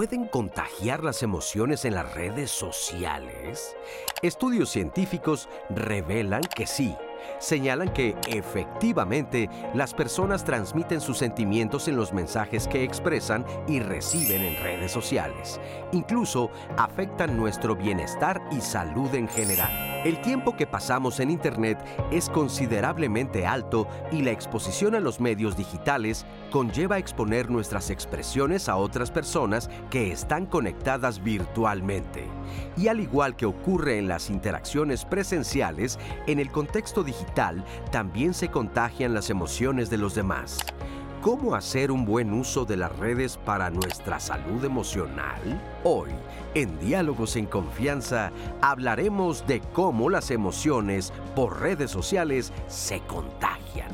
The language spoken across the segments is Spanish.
¿Se pueden contagiar las emociones en las redes sociales? Estudios científicos revelan que sí señalan que efectivamente las personas transmiten sus sentimientos en los mensajes que expresan y reciben en redes sociales. Incluso afectan nuestro bienestar y salud en general. El tiempo que pasamos en Internet es considerablemente alto y la exposición a los medios digitales conlleva exponer nuestras expresiones a otras personas que están conectadas virtualmente. Y al igual que ocurre en las interacciones presenciales, en el contexto digital también se contagian las emociones de los demás. ¿Cómo hacer un buen uso de las redes para nuestra salud emocional? Hoy, en Diálogos en Confianza, hablaremos de cómo las emociones por redes sociales se contagian.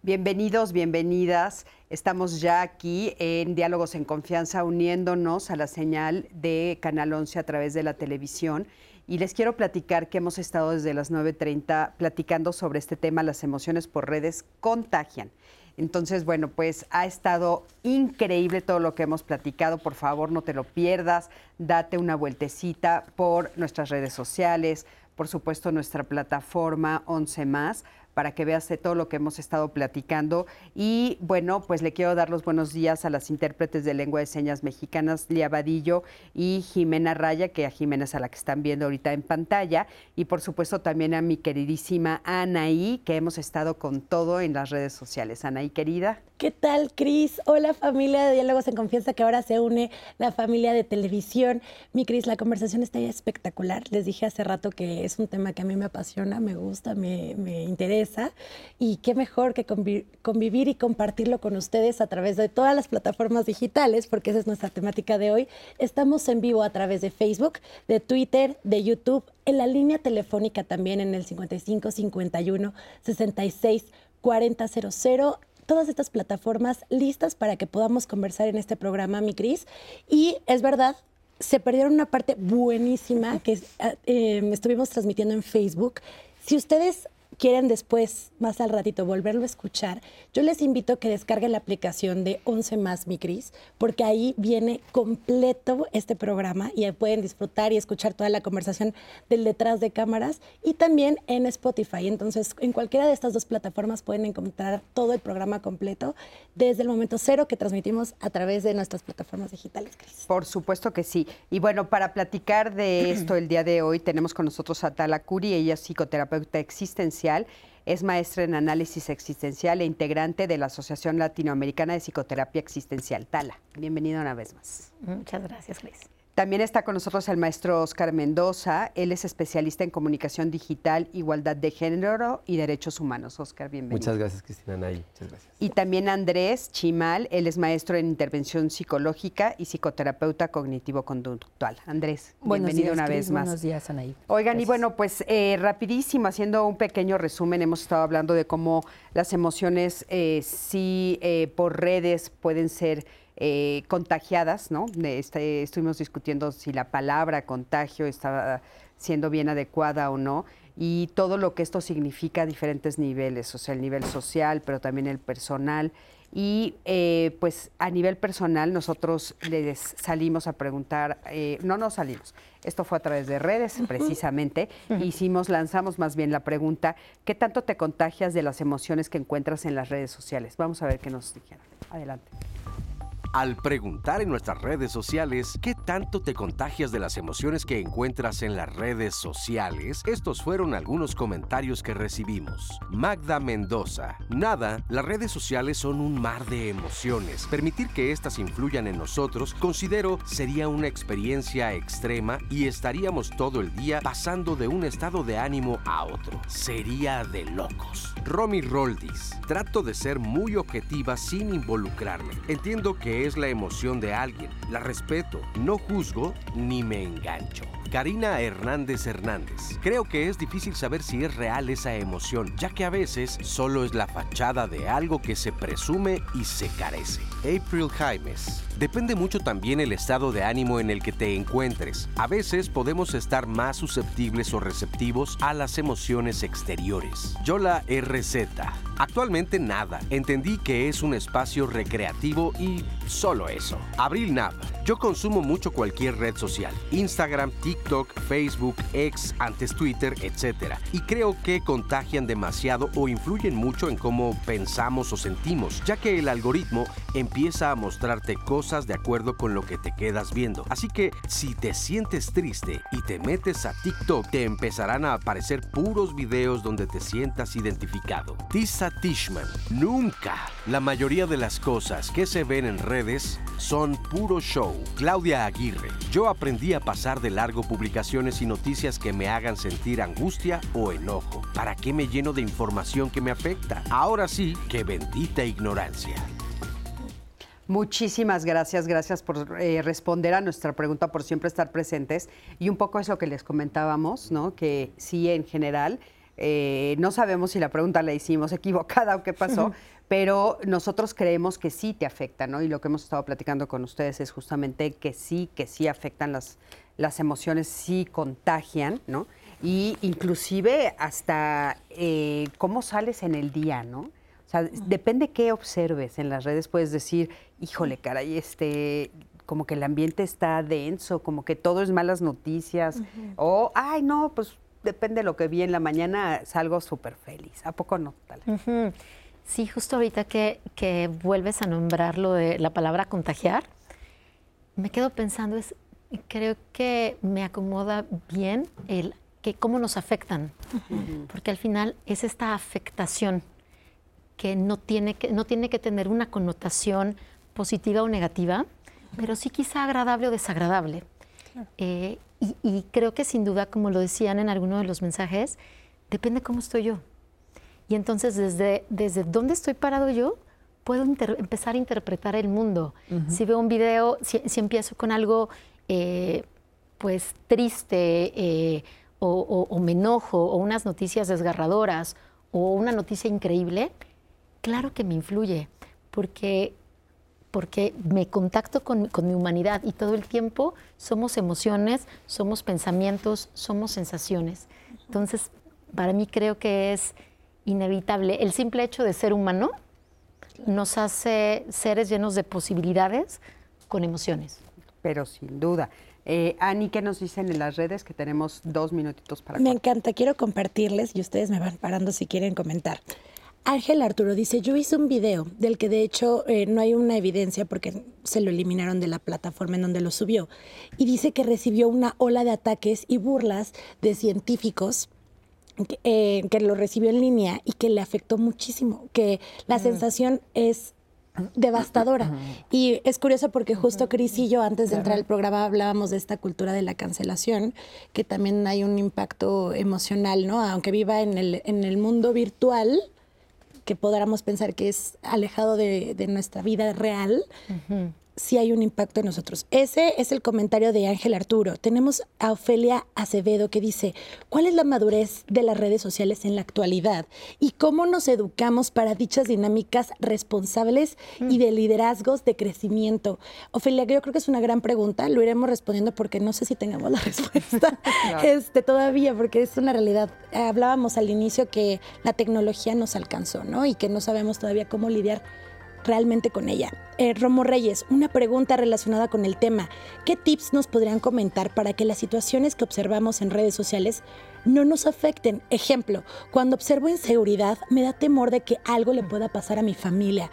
Bienvenidos, bienvenidas. Estamos ya aquí en Diálogos en Confianza uniéndonos a la señal de Canal 11 a través de la televisión. Y les quiero platicar que hemos estado desde las 9.30 platicando sobre este tema, las emociones por redes contagian. Entonces, bueno, pues ha estado increíble todo lo que hemos platicado. Por favor, no te lo pierdas. Date una vueltecita por nuestras redes sociales, por supuesto nuestra plataforma 11 más para que veas de todo lo que hemos estado platicando. Y bueno, pues le quiero dar los buenos días a las intérpretes de lengua de señas mexicanas, Lia Vadillo y Jimena Raya, que a Jimena es a la que están viendo ahorita en pantalla. Y por supuesto también a mi queridísima Anaí, que hemos estado con todo en las redes sociales. Anaí, querida. ¿Qué tal, Cris? Hola, familia de Diálogos en Confianza, que ahora se une la familia de televisión. Mi Cris, la conversación está espectacular. Les dije hace rato que es un tema que a mí me apasiona, me gusta, me, me interesa. Y qué mejor que convivir y compartirlo con ustedes a través de todas las plataformas digitales, porque esa es nuestra temática de hoy. Estamos en vivo a través de Facebook, de Twitter, de YouTube, en la línea telefónica también en el 55 51 66 4000 todas estas plataformas listas para que podamos conversar en este programa, mi Cris. Y es verdad, se perdieron una parte buenísima que eh, estuvimos transmitiendo en Facebook. Si ustedes quieren después, más al ratito, volverlo a escuchar, yo les invito a que descarguen la aplicación de 11 más mi Cris, porque ahí viene completo este programa y pueden disfrutar y escuchar toda la conversación del detrás de cámaras y también en Spotify. Entonces, en cualquiera de estas dos plataformas pueden encontrar todo el programa completo desde el momento cero que transmitimos a través de nuestras plataformas digitales, Cris. Por supuesto que sí. Y bueno, para platicar de esto el día de hoy, tenemos con nosotros a Tala Curi, ella es psicoterapeuta existencial es maestra en análisis existencial e integrante de la Asociación Latinoamericana de Psicoterapia Existencial, TALA. Bienvenido una vez más. Muchas gracias, Cris. También está con nosotros el maestro Oscar Mendoza. Él es especialista en comunicación digital, igualdad de género y derechos humanos. Oscar, bienvenido. Muchas gracias, Cristina Nay. Muchas gracias. Y también Andrés Chimal. Él es maestro en intervención psicológica y psicoterapeuta cognitivo-conductual. Andrés, bienvenido una vez más. Buenos días, Anaí. Oigan, y bueno, pues eh, rapidísimo, haciendo un pequeño resumen, hemos estado hablando de cómo las emociones eh, sí eh, por redes pueden ser eh, contagiadas, ¿no? Este, estuvimos discutiendo si la palabra contagio estaba siendo bien adecuada o no y todo lo que esto significa a diferentes niveles, o sea, el nivel social, pero también el personal. Y eh, pues a nivel personal nosotros les salimos a preguntar, eh, no nos salimos, esto fue a través de redes precisamente, hicimos, lanzamos más bien la pregunta, ¿qué tanto te contagias de las emociones que encuentras en las redes sociales? Vamos a ver qué nos dijeron. Adelante. Al preguntar en nuestras redes sociales qué tanto te contagias de las emociones que encuentras en las redes sociales, estos fueron algunos comentarios que recibimos. Magda Mendoza. Nada, las redes sociales son un mar de emociones. Permitir que éstas influyan en nosotros, considero, sería una experiencia extrema y estaríamos todo el día pasando de un estado de ánimo a otro. Sería de locos. Romy Roldis. Trato de ser muy objetiva sin involucrarme. Entiendo que es la emoción de alguien. La respeto, no juzgo ni me engancho. Karina Hernández Hernández. Creo que es difícil saber si es real esa emoción, ya que a veces solo es la fachada de algo que se presume y se carece. April Jaimes. Depende mucho también el estado de ánimo en el que te encuentres. A veces podemos estar más susceptibles o receptivos a las emociones exteriores. Yola RZ. Actualmente nada. Entendí que es un espacio recreativo y solo eso. Abril Nav. Yo consumo mucho cualquier red social. Instagram, TikTok, Facebook, X, antes Twitter, etc. Y creo que contagian demasiado o influyen mucho en cómo pensamos o sentimos, ya que el algoritmo empieza a mostrarte cosas de acuerdo con lo que te quedas viendo. Así que si te sientes triste y te metes a TikTok, te empezarán a aparecer puros videos donde te sientas identificado. Tisa Tishman. Nunca. La mayoría de las cosas que se ven en redes son puro show. Claudia Aguirre. Yo aprendí a pasar de largo publicaciones y noticias que me hagan sentir angustia o enojo. ¿Para qué me lleno de información que me afecta? Ahora sí, que bendita ignorancia. Muchísimas gracias, gracias por eh, responder a nuestra pregunta, por siempre estar presentes. Y un poco eso que les comentábamos, ¿no? Que sí, en general, eh, no sabemos si la pregunta la hicimos equivocada o qué pasó, pero nosotros creemos que sí te afecta, ¿no? Y lo que hemos estado platicando con ustedes es justamente que sí, que sí afectan las, las emociones, sí contagian, ¿no? Y inclusive hasta eh, cómo sales en el día, ¿no? O sea, depende qué observes en las redes, puedes decir, híjole, caray, este, como que el ambiente está denso, como que todo es malas noticias, o, ay, no, pues depende de lo que vi en la mañana, salgo súper feliz. ¿A poco no? Tal? Sí, justo ahorita que, que vuelves a nombrar lo de la palabra contagiar, me quedo pensando, es, creo que me acomoda bien el que cómo nos afectan, porque al final es esta afectación que no tiene que, no tiene que tener una connotación positiva o negativa, pero sí quizá agradable o desagradable. Eh, y, y, creo que sin duda, como lo decían en alguno de los mensajes, depende cómo estoy yo. Y entonces desde, desde dónde estoy parado yo, puedo empezar a interpretar el mundo. Uh -huh. Si veo un video, si, si empiezo con algo eh, pues triste eh, o, o, me enojo o unas noticias desgarradoras o una noticia increíble, claro que me influye porque, porque me contacto con, con mi humanidad y todo el tiempo somos emociones, somos pensamientos, somos sensaciones. Entonces, para mí creo que es inevitable. El simple hecho de ser humano nos hace seres llenos de posibilidades con emociones. Pero sin duda. Eh, Ani, ¿qué nos dicen en las redes? Que tenemos dos minutitos para... Me encanta, quiero compartirles y ustedes me van parando si quieren comentar. Ángel Arturo dice, yo hice un video del que de hecho eh, no hay una evidencia porque se lo eliminaron de la plataforma en donde lo subió. Y dice que recibió una ola de ataques y burlas de científicos que, eh, que lo recibió en línea y que le afectó muchísimo, que la mm. sensación es devastadora. Y es curioso porque justo Cris y yo antes de entrar al programa hablábamos de esta cultura de la cancelación, que también hay un impacto emocional, ¿no? Aunque viva en el, en el mundo virtual, que podamos pensar que es alejado de, de nuestra vida real, uh -huh sí hay un impacto en nosotros. Ese es el comentario de Ángel Arturo. Tenemos a Ofelia Acevedo que dice, ¿cuál es la madurez de las redes sociales en la actualidad? ¿Y cómo nos educamos para dichas dinámicas responsables mm. y de liderazgos de crecimiento? Ofelia, yo creo que es una gran pregunta, lo iremos respondiendo porque no sé si tengamos la respuesta este, todavía, porque es una realidad. Hablábamos al inicio que la tecnología nos alcanzó, ¿no? Y que no sabemos todavía cómo lidiar realmente con ella. Eh, Romo Reyes, una pregunta relacionada con el tema. ¿Qué tips nos podrían comentar para que las situaciones que observamos en redes sociales no nos afecten? Ejemplo, cuando observo inseguridad me da temor de que algo le pueda pasar a mi familia,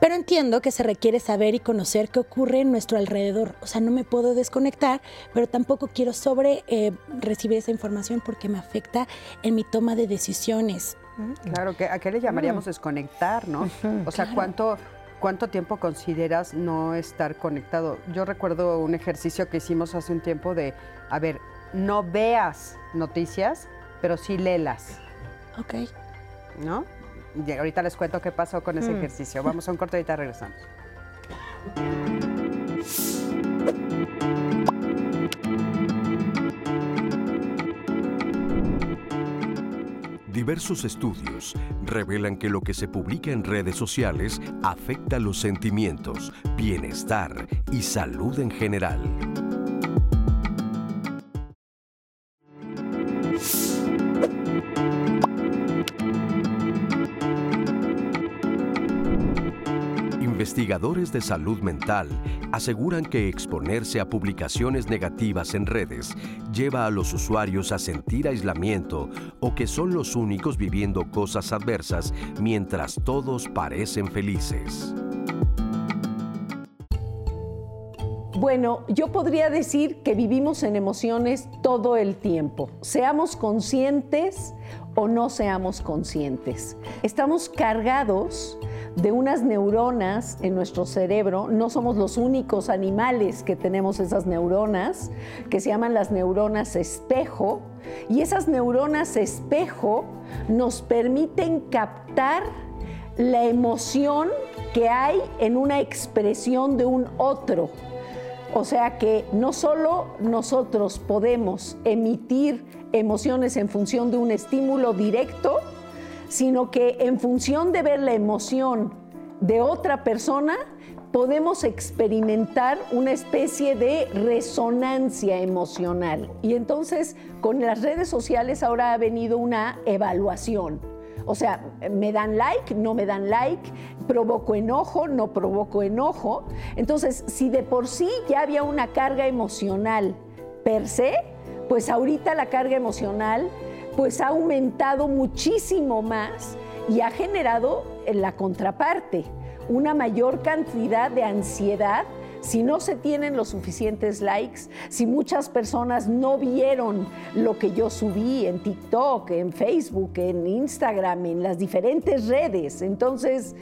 pero entiendo que se requiere saber y conocer qué ocurre en nuestro alrededor. O sea, no me puedo desconectar, pero tampoco quiero sobre eh, recibir esa información porque me afecta en mi toma de decisiones. Claro, ¿a qué le llamaríamos desconectar, no? O sea, ¿cuánto, ¿cuánto tiempo consideras no estar conectado? Yo recuerdo un ejercicio que hicimos hace un tiempo de, a ver, no veas noticias, pero sí léelas. Ok. ¿No? Y ahorita les cuento qué pasó con ese mm. ejercicio. Vamos a un corte y ahorita regresamos. Diversos estudios revelan que lo que se publica en redes sociales afecta los sentimientos, bienestar y salud en general. Investigadores de salud mental aseguran que exponerse a publicaciones negativas en redes lleva a los usuarios a sentir aislamiento o que son los únicos viviendo cosas adversas mientras todos parecen felices. Bueno, yo podría decir que vivimos en emociones todo el tiempo, seamos conscientes o no seamos conscientes. Estamos cargados de unas neuronas en nuestro cerebro. No somos los únicos animales que tenemos esas neuronas, que se llaman las neuronas espejo. Y esas neuronas espejo nos permiten captar la emoción que hay en una expresión de un otro. O sea que no solo nosotros podemos emitir emociones en función de un estímulo directo, sino que en función de ver la emoción de otra persona, podemos experimentar una especie de resonancia emocional. Y entonces con las redes sociales ahora ha venido una evaluación. O sea, me dan like, no me dan like, provoco enojo, no provoco enojo. Entonces, si de por sí ya había una carga emocional per se, pues ahorita la carga emocional pues ha aumentado muchísimo más y ha generado en la contraparte una mayor cantidad de ansiedad si no se tienen los suficientes likes, si muchas personas no vieron lo que yo subí en TikTok, en Facebook, en Instagram, en las diferentes redes. Entonces,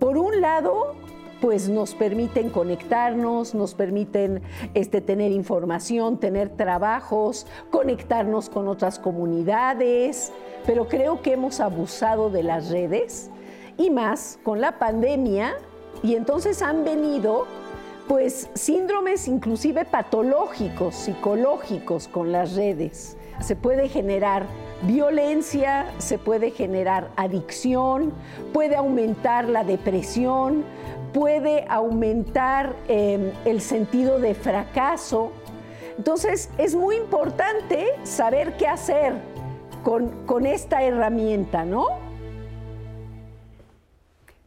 por un lado, pues nos permiten conectarnos, nos permiten este, tener información, tener trabajos, conectarnos con otras comunidades, pero creo que hemos abusado de las redes y más con la pandemia y entonces han venido pues síndromes inclusive patológicos, psicológicos con las redes. Se puede generar violencia, se puede generar adicción, puede aumentar la depresión, puede aumentar em, el sentido de fracaso. Entonces es muy importante saber qué hacer con, esta herramienta, ¿no?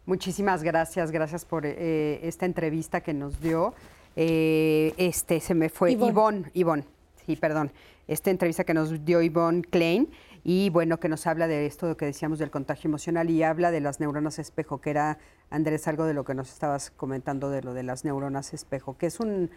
Muchísimas gracias, gracias por eh, esta entrevista que nos dio. Eh, este se me fue Ivonne, Ivonne, sí, perdón. Esta entrevista que nos dio Ivonne Klein y bueno, que nos habla de esto que decíamos del contagio emocional y habla de las neuronas espejo, que era, Andrés, algo de lo que nos estabas comentando de lo de las neuronas espejo, que es un,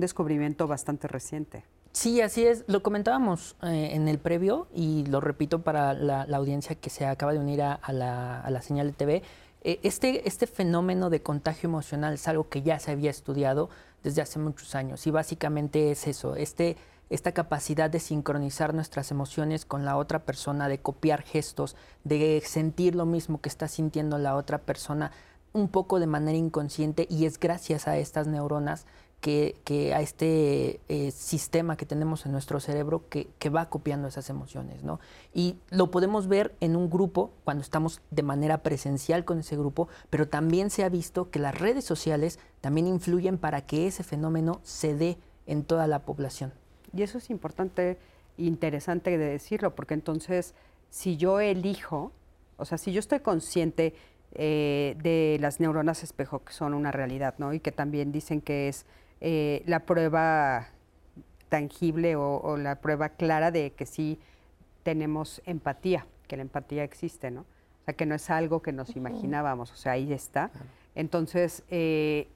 descubrimiento bastante reciente. Sí, así es. Lo comentábamos eh, en el previo y lo repito para la, audiencia que se acaba de unir a, la, señal de TV. Eh, este, este fenómeno de contagio emocional es algo que ya se había estudiado desde hace muchos años y básicamente es eso, este esta capacidad de sincronizar nuestras emociones con la otra persona, de copiar gestos, de sentir lo mismo que está sintiendo la otra persona un poco de manera inconsciente y es gracias a estas neuronas que, a este eh, sistema que tenemos en nuestro cerebro que, que, va copiando esas emociones, ¿no? Y lo podemos ver en un grupo cuando estamos de manera presencial con ese grupo, pero también se ha visto que las redes sociales también influyen para que ese fenómeno se dé en toda la población. Y eso es importante, interesante de decirlo, porque entonces si yo elijo, o sea, si yo estoy consciente eh, de las neuronas espejo, que son una realidad, ¿no? Y que también dicen que es eh, la prueba tangible o, la prueba clara de que sí tenemos empatía, que la empatía existe, ¿no? O sea, que no es algo que nos imaginábamos, o sea, ahí está. Entonces, eh,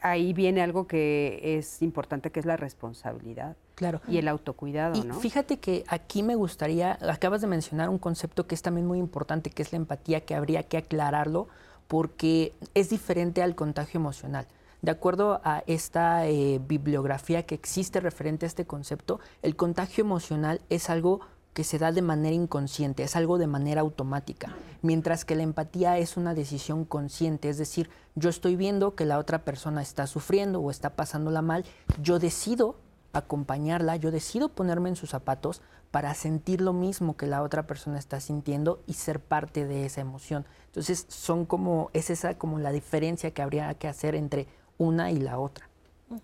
ahí viene algo que es importante, que es la responsabilidad. Claro. Y el autocuidado, y Fíjate que aquí me gustaría, acabas de mencionar un concepto que es también muy importante, que es la empatía, que habría que aclararlo, porque es diferente al contagio emocional. De acuerdo a esta eh, bibliografía que existe referente a este concepto, el contagio emocional es algo que se da de manera inconsciente, es algo de manera automática, mientras que la empatía es una decisión consciente, es decir, yo estoy viendo que la otra persona está sufriendo o está pasándola mal, yo decido acompañarla, yo decido ponerme en sus zapatos para sentir lo mismo que la otra persona está sintiendo y ser parte de esa emoción. Entonces, son como, es esa como la diferencia que habría que hacer entre una y la otra.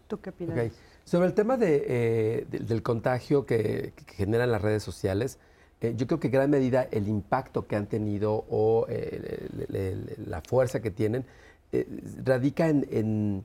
¿Tú qué opinas? Ok. Sobre el tema de, eh, de- del contagio que, que generan las redes sociales, eh, yo creo que en gran medida el impacto que han tenido o eh, le- le- le- la fuerza que tienen eh, radica en, en-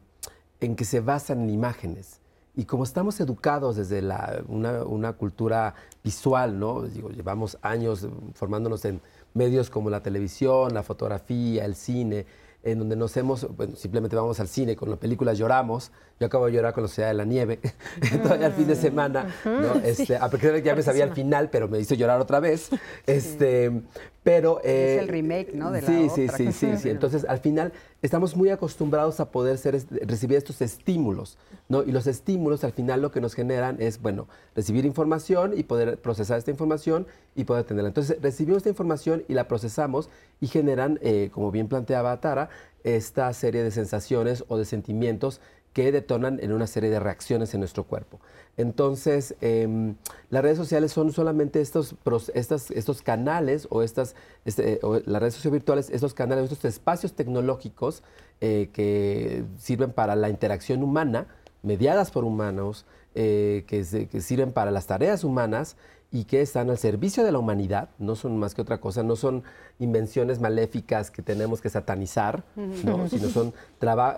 en que se basan en imágenes. Y como estamos educados desde la- una, una cultura visual, ¿no? Digo, llevamos años formándonos en medios como la televisión, la fotografía, el cine, en donde nos hemos, bueno, simplemente vamos al cine, con las películas lloramos. Yo acabo de llorar con la Sociedad de la Nieve, todavía el fin de semana, ¿no? Este, a pesar de que ya me sabía el final, pero me hizo llorar otra vez. Este, pero... Es eh, el remake, ¿no? de la sí, sí, otra sí, sí, sí. Entonces, al final, estamos muy acostumbrados a poder ser, recibir estos estímulos, ¿no? Y los estímulos, al final, lo que nos generan es, bueno, recibir información y poder procesar esta información y poder tenerla. Entonces, recibimos esta información y la procesamos y generan, eh, como bien planteaba Tara, esta serie de sensaciones o de sentimientos que detonan en una serie de reacciones en nuestro cuerpo. Entonces, em, las redes sociales son solamente estos, estos canales o, estas, este, las redes sociales virtuales, estos canales, estos espacios tecnológicos eh, que sirven para la interacción humana, mediadas por humanos, eh, que, se- que sirven para las tareas humanas y que están al servicio de la humanidad, no son más que otra cosa, no son invenciones maléficas que tenemos que satanizar, ¿no? sino son,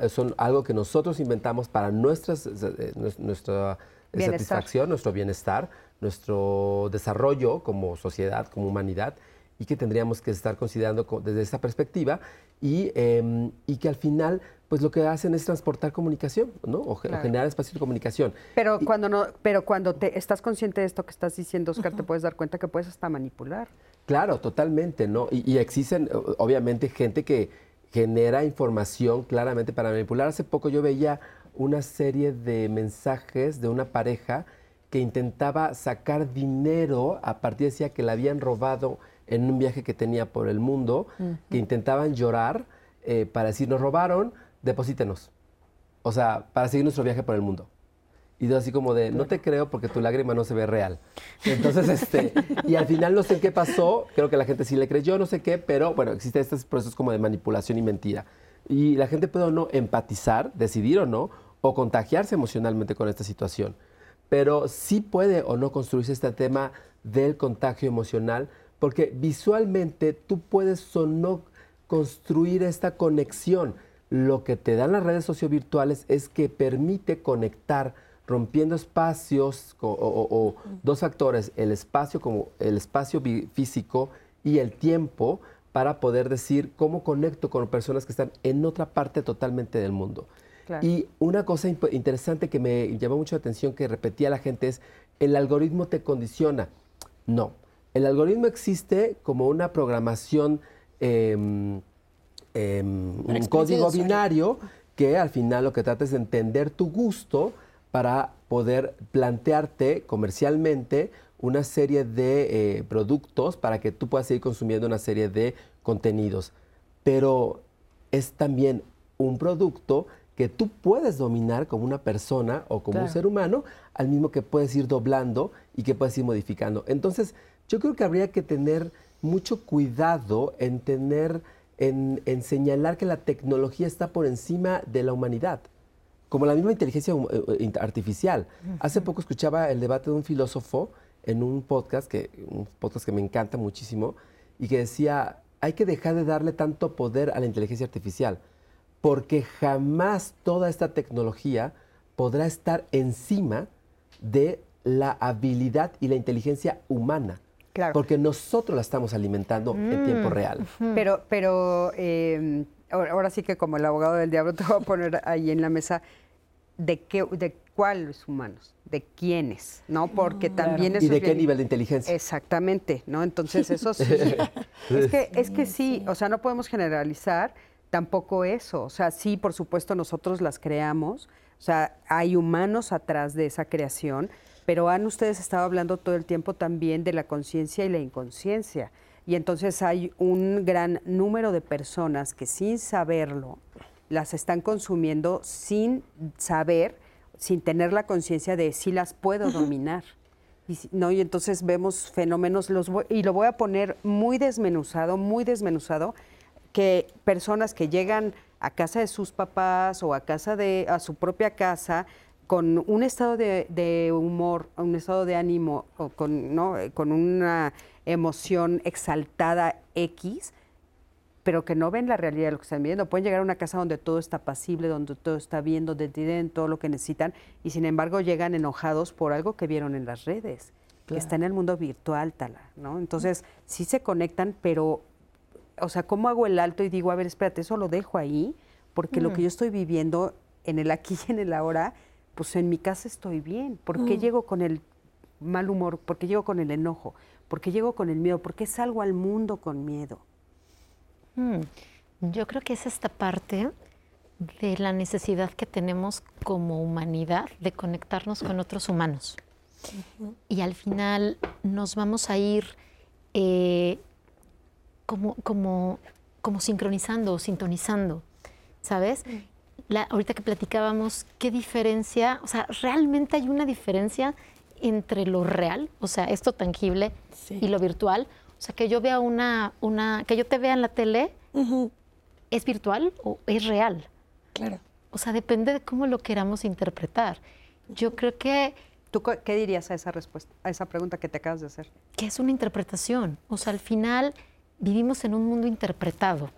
son algo que nosotros inventamos para nuestras, eh, nues- nuestra Bienestar. satisfacción, nuestro bienestar, nuestro desarrollo como sociedad, como humanidad, y que tendríamos que estar considerando co- desde esa perspectiva, y, em, y que al final, pues lo que hacen es transportar comunicación, ¿no? O, generar espacios de comunicación. Pero Y- cuando no, pero cuando te estás consciente de esto que estás diciendo, Oscar, te puedes dar cuenta que puedes hasta manipular. Claro, totalmente, ¿no? Y, y existen, obviamente, gente que genera información claramente para manipular. Hace poco yo veía una serie de mensajes de una pareja que intentaba sacar dinero a partir, decía que la habían robado en un viaje que tenía por el mundo, que intentaban llorar eh, para decir, nos robaron, deposítenos. O sea, para seguir nuestro viaje por el mundo. Y yo así como de, no te creo porque tu lágrima no se ve real. Entonces, este, y al final no sé qué pasó, creo que la gente sí le creyó, no sé qué, pero bueno, existen estos procesos como de manipulación y mentira. Y la gente puede o no empatizar, decidir o no, o contagiarse emocionalmente con esta situación. Pero sí puede o no construirse este tema del contagio emocional, porque visualmente tú puedes o no construir esta conexión. Lo que te dan las redes sociovirtuales es que permite conectar rompiendo espacios o, o- o dos factores, el espacio como el espacio físico y el tiempo para poder decir cómo conecto con personas que están en otra parte totalmente del mundo. Claro. Y una cosa interesante que me llamó mucho la atención que repetía la gente es, el algoritmo te condiciona. No, el algoritmo existe como una programación, em, em, un código binario que al final lo que trata es de entender tu gusto para poder plantearte comercialmente una serie de eh, productos para que tú puedas seguir consumiendo una serie de contenidos. Pero es también un producto que tú puedes dominar como una persona o como un ser humano, al mismo que puedes ir doblando y que puedes ir modificando. Entonces, yo creo que habría que tener mucho cuidado en tener, en, en señalar que la tecnología está por encima de la humanidad como la misma inteligencia eh, eh, artificial. Hace poco escuchaba el debate de un filósofo en un podcast, que, un podcast que me encanta muchísimo, y que decía, hay que dejar de darle tanto poder a la inteligencia artificial, porque jamás toda esta tecnología podrá estar encima de la habilidad y la inteligencia humana. Claro. Porque nosotros la estamos alimentando en tiempo real. Pero, pero eh, ahora sí que como el abogado del diablo te voy a poner ahí en la mesa de qué, de cuáles humanos, de quiénes, ¿no? Porque también eso ¿Y de es qué bien- nivel de inteligencia? Exactamente, ¿no? Entonces eso sí. es que es que sí, o sea, no podemos generalizar tampoco eso. O sea, sí, por supuesto, nosotros las creamos. O sea, hay humanos atrás de esa creación, pero han ustedes estado hablando todo el tiempo también de la conciencia y la inconsciencia. Y entonces hay un gran número de personas que sin saberlo las están consumiendo sin saber sin tener la conciencia de si las puedo dominar. Y, no, y entonces vemos fenómenos, los voy- y lo voy a poner muy desmenuzado, muy desmenuzado, que personas que llegan a casa de sus papás o a casa de, a su propia casa, con un estado de, de humor, un estado de ánimo, o con, ¿no? Con una emoción exaltada X, pero que no ven la realidad de lo que están viendo. Pueden llegar a una casa donde todo está pasible, donde todo está bien, donde tienen todo lo que necesitan y sin embargo llegan enojados por algo que vieron en las redes, que está en el mundo virtual, Tala, ¿no? Entonces, sí se conectan, pero, o sea, ¿cómo hago el alto y digo, a ver, espérate, eso lo dejo ahí? Porque lo que yo estoy viviendo en el aquí y en el ahora, pues en mi casa estoy bien. ¿Por qué llego con el mal humor? ¿Por qué llego con el enojo? ¿Por qué llego con el miedo? ¿Por qué salgo al mundo con miedo? Mm, Yo creo que es esta parte de la necesidad que tenemos como humanidad de conectarnos con otros humanos. Y al final nos vamos a ir eh, como, como, como sincronizando o sintonizando, ¿sabes? La- ahorita que platicábamos, ¿qué diferencia? O sea, ¿realmente hay una diferencia entre lo real, o sea, esto tangible, Sí. y lo virtual? O sea, que yo vea una, una, que yo te vea en la tele, ¿es virtual o es real? Claro. O sea, depende de cómo lo queramos interpretar. Yo creo que, ¿Tú qué dirías a esa respuesta, a esa pregunta que te acabas de hacer? que es una interpretación. O sea, al final vivimos en un mundo interpretado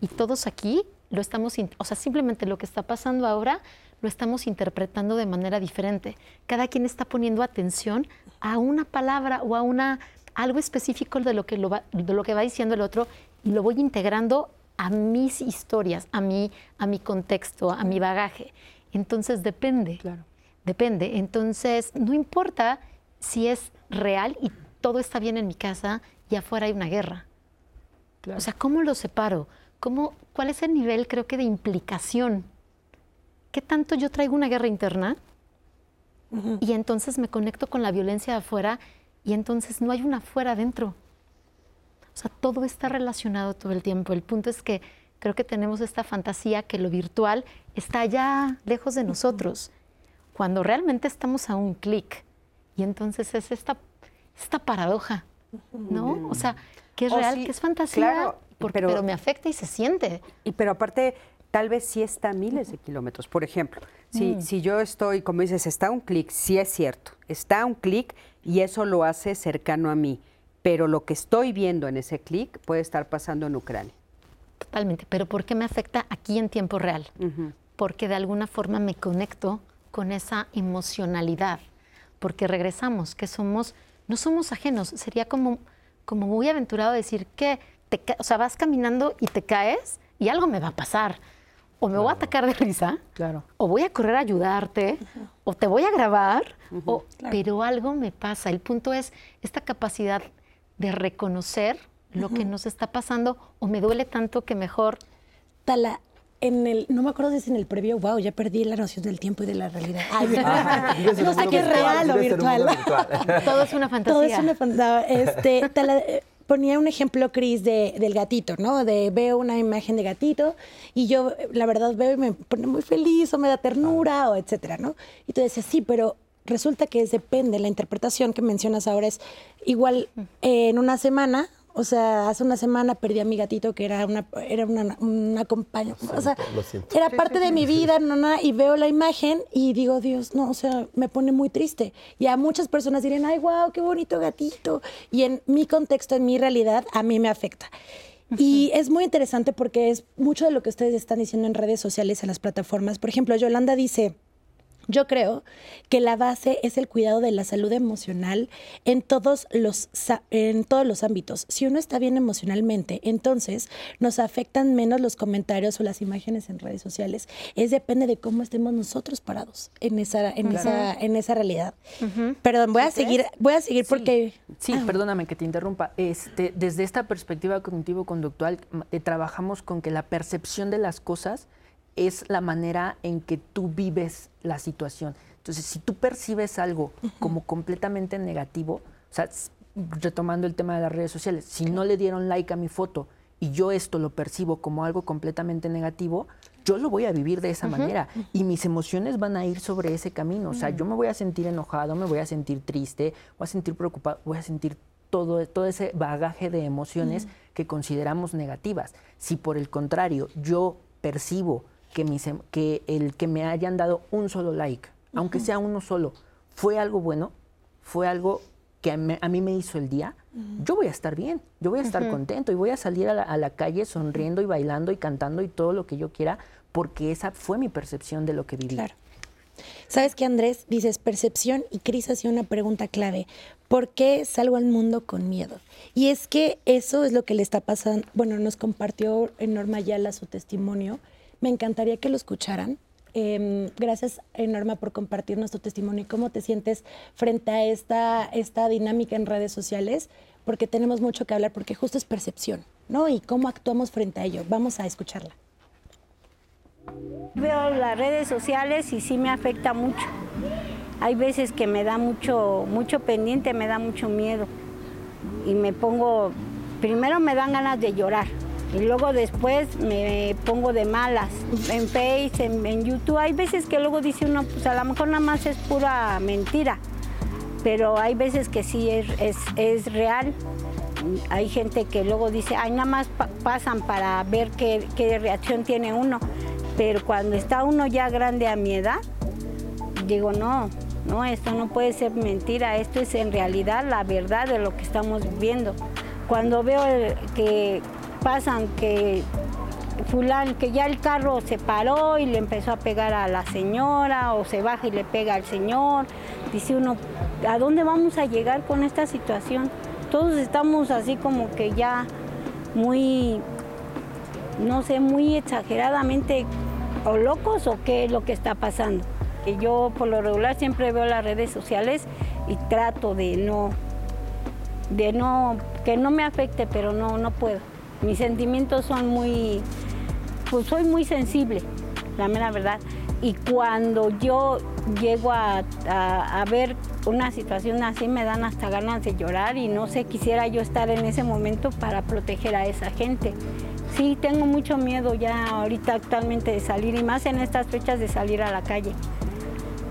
y todos aquí lo estamos, o sea, simplemente lo que está pasando ahora lo estamos interpretando de manera diferente. Cada quien está poniendo atención a una palabra o a una algo específico de lo que lo va, de lo que va diciendo el otro y lo voy integrando a mis historias, a mi, a mi contexto, a mi bagaje. Entonces depende. Claro. Depende. Entonces, no importa si es real y todo está bien en mi casa y afuera hay una guerra. Claro. O sea, ¿cómo lo separo? ¿Cómo, ¿Cuál es el nivel, creo que, de implicación? ¿Qué tanto yo traigo una guerra interna? Y entonces me conecto con la violencia de afuera y entonces no hay una afuera adentro. O sea, todo está relacionado todo el tiempo. El punto es que creo que tenemos esta fantasía que lo virtual está allá lejos de nosotros, cuando realmente estamos a un clic. Y entonces es esta, esta paradoja, ¿no? O sea, que es real, sí, que es fantasía, claro, porque- pero- pero me afecta y se siente. Y pero aparte, tal vez sí está a miles de kilómetros. Por ejemplo, si, Mm. si yo estoy, como dices, está a un clic, sí es cierto, está a un clic y eso lo hace cercano a mí. Pero lo que estoy viendo en ese clic puede estar pasando en Ucrania. Totalmente. Pero ¿por qué me afecta aquí en tiempo real? Porque de alguna forma me conecto con esa emocionalidad. Porque regresamos, que somos, no somos ajenos. Sería como, como muy aventurado decir que, te, o sea, vas caminando y te caes y algo me va a pasar. O me voy a atacar de risa, Claro. o voy a correr a ayudarte, o te voy a grabar, o- pero algo me pasa. El punto es esta capacidad de reconocer lo que nos está pasando o me duele tanto que mejor Tala, en el, no me acuerdo si es en el previo, wow, ya perdí la noción del tiempo y de la realidad. Ay, Ah, no sé qué es real o virtual. virtual. todo es una fantasía. Todo es una fantasía. Este, Tala, eh, ponía un ejemplo, Cris, de, del gatito, ¿no? De veo una imagen de gatito y yo, la verdad, veo y me pone muy feliz o me da ternura o etcétera, ¿no? Y tú decías, sí, pero resulta que es depende, la interpretación que mencionas ahora es igual eh, en una semana. O sea, hace una semana perdí a mi gatito que era una, era una, una compañía. O sea, lo siento. era parte de mi vida, no, no, y veo la imagen y digo, Dios, no, o sea, me pone muy triste. Y a muchas personas dirían, ay, wow, qué bonito gatito. Y en mi contexto, en mi realidad, a mí me afecta. Y es muy interesante porque es mucho de lo que ustedes están diciendo en redes sociales, en las plataformas. Por ejemplo, Yolanda dice, yo creo que la base es el cuidado de la salud emocional en todos los en todos los ámbitos. Si uno está bien emocionalmente, entonces nos afectan menos los comentarios o las imágenes en redes sociales. Es depende de cómo estemos nosotros parados en esa en esa en esa realidad. Perdón, voy a seguir voy a seguir porque Sí, Ah. perdóname que te interrumpa. Este, desde esta perspectiva cognitivo-conductual, eh, trabajamos con que la percepción de las cosas es la manera en que tú vives la situación. Entonces, si tú percibes algo como completamente negativo, o sea, retomando el tema de las redes sociales, si no le dieron like a mi foto y yo esto lo percibo como algo completamente negativo, yo lo voy a vivir de esa manera y mis emociones van a ir sobre ese camino. O sea, yo me voy a sentir enojado, me voy a sentir triste, voy a sentir preocupado, voy a sentir todo, todo ese bagaje de emociones que consideramos negativas. Si por el contrario yo percibo que, mis, em, que el que me hayan dado un solo like, aunque sea uno solo, fue algo bueno, fue algo que a mí me hizo el día, yo voy a estar bien, yo voy a estar contento y voy a salir a la, calle sonriendo y bailando y cantando y todo lo que yo quiera, porque esa fue mi percepción de lo que viví. Claro. ¿Sabes qué, Andrés? Dices percepción y Cris hacía una pregunta clave. ¿Por qué salgo al mundo con miedo? Y es que eso es lo que le está pasando. Bueno, nos compartió en Norma Yala su testimonio. Me encantaría que lo escucharan Em, gracias, Norma, por compartirnos tu testimonio y cómo te sientes frente a esta, esta dinámica en redes sociales, porque tenemos mucho que hablar, porque justo es percepción, ¿no? Y cómo actuamos frente a ello. Vamos a escucharla. Veo las redes sociales y sí me afecta mucho. Hay veces que me da mucho, mucho pendiente, me da mucho miedo. Y me pongo, primero me dan ganas de llorar y luego después me pongo de malas en Face, en, YouTube. Hay veces que luego dice uno, pues a lo mejor nada más es pura mentira, pero hay veces que sí es, es, real. Hay gente que luego dice, ay, nada más pasan para ver qué, qué reacción tiene uno. Pero cuando está uno ya grande a mi edad, digo, no, no, esto no puede ser mentira, esto es en realidad la verdad de lo que estamos viviendo. Cuando veo que pasan que fulán, que ya el carro se paró y le empezó a pegar a la señora o se baja y le pega al señor. Dice uno, ¿a dónde vamos a llegar con esta situación? Todos estamos así como que ya muy, no sé, muy exageradamente o locos o qué es lo que está pasando. Yo por lo regular siempre veo las redes sociales y trato de no, de no, que no me afecte, pero no, no puedo. Mis sentimientos son muy, pues soy muy sensible, la mera verdad. Y cuando yo llego a, ver una situación así, me dan hasta ganas de llorar y no sé, quisiera yo estar en ese momento para proteger a esa gente. Sí, tengo mucho miedo ya ahorita actualmente de salir y más en estas fechas de salir a la calle.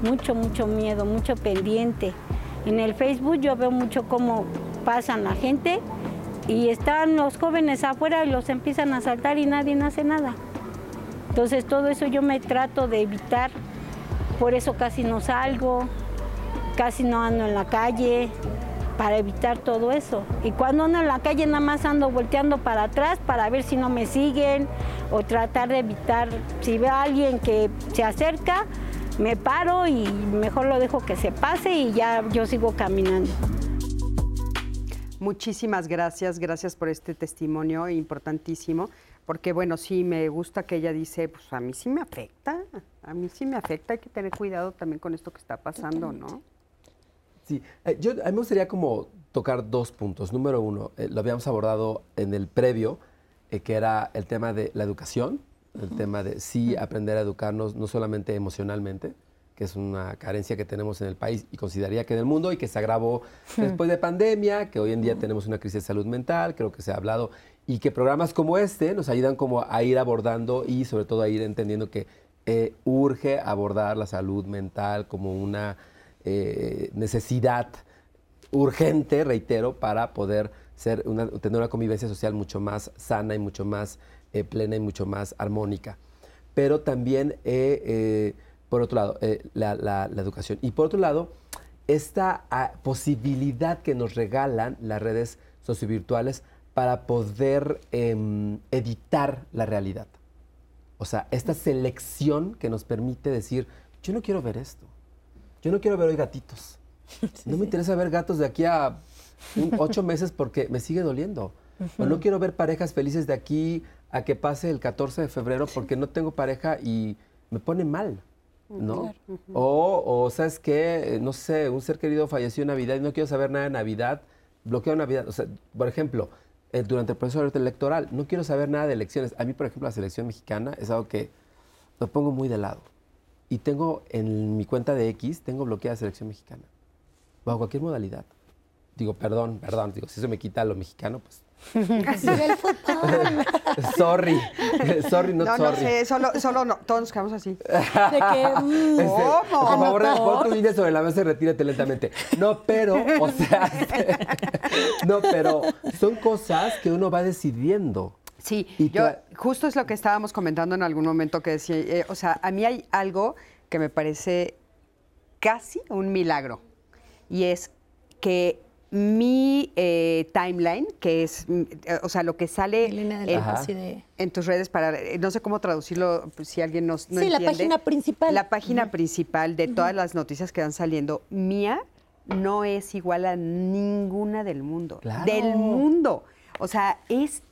Mucho, mucho miedo, mucho pendiente. En el Facebook yo veo mucho cómo pasan la gente y están los jóvenes afuera y los empiezan a saltar y nadie hace nada. Entonces todo eso yo me trato de evitar, por eso casi no salgo, casi no ando en la calle, para evitar todo eso. Y cuando ando en la calle nada más ando volteando para atrás para ver si no me siguen o tratar de evitar, si veo a alguien que se acerca, me paro y mejor lo dejo que se pase y ya yo sigo caminando. Muchísimas gracias, gracias por este testimonio importantísimo, porque bueno, sí me gusta que ella dice, pues a mí sí me afecta, a mí sí me afecta, hay que tener cuidado también con esto que está pasando, ¿no? Sí, eh, yo, a mí me gustaría como tocar dos puntos. Número uno, eh, lo habíamos abordado en el previo, eh, que era el tema de la educación, el tema de sí aprender a educarnos, no solamente emocionalmente, que es una carencia que tenemos en el país y consideraría que en el mundo y que se agravó después de pandemia, que hoy en día tenemos una crisis de salud mental, creo que se ha hablado, y que programas como este nos ayudan como a ir abordando y sobre todo a ir entendiendo que eh, urge abordar la salud mental como una eh, necesidad urgente, reitero, para poder ser tener una convivencia social mucho más sana y mucho más eh, plena y mucho más armónica. Pero también por otro lado, eh, la, educación. Y por otro lado, esta ah, posibilidad que nos regalan las redes sociovirtuales para poder em, editar la realidad. O sea, esta selección que nos permite decir, yo no quiero ver esto. Yo no quiero ver hoy gatitos. no me interesa ver gatos de aquí a ocho meses porque me sigue doliendo. O no quiero ver parejas felices de aquí a que pase el 14 de febrero porque no tengo pareja y me pone mal. ¿No? o, o, ¿sabes qué? No sé, un ser querido falleció en Navidad y no quiero saber nada de Navidad, bloqueo Navidad. O sea, por ejemplo, eh, durante el proceso electoral, no quiero saber nada de elecciones. A mí, por ejemplo, la selección mexicana es algo que lo pongo muy de lado. Y tengo en mi cuenta de X, tengo bloqueada selección mexicana. Bajo cualquier modalidad. Digo, perdón, perdón, digo, si eso me quita lo mexicano, pues Sigue el fútbol. sorry. sorry, not No, no sorry. sé, solo, solo no, todos nos quedamos así. De que, mm, Este, ¿Cómo? Por favor, pon tu línea sobre la mesa y retírate lentamente. No, pero, o sea, no, pero son cosas que uno va decidiendo. Sí, Y yo justo es lo que estábamos comentando en algún momento que decía, eh, o sea, a mí hay algo que me parece casi un milagro y es que mi eh, timeline, que es, mm, o sea, lo que sale en tus redes para, eh, no sé cómo traducirlo, pues, si alguien nos no Sí, la página principal. La página principal de todas las noticias que van saliendo, mía no es igual a ninguna del mundo. Claro. Del mundo. O sea, es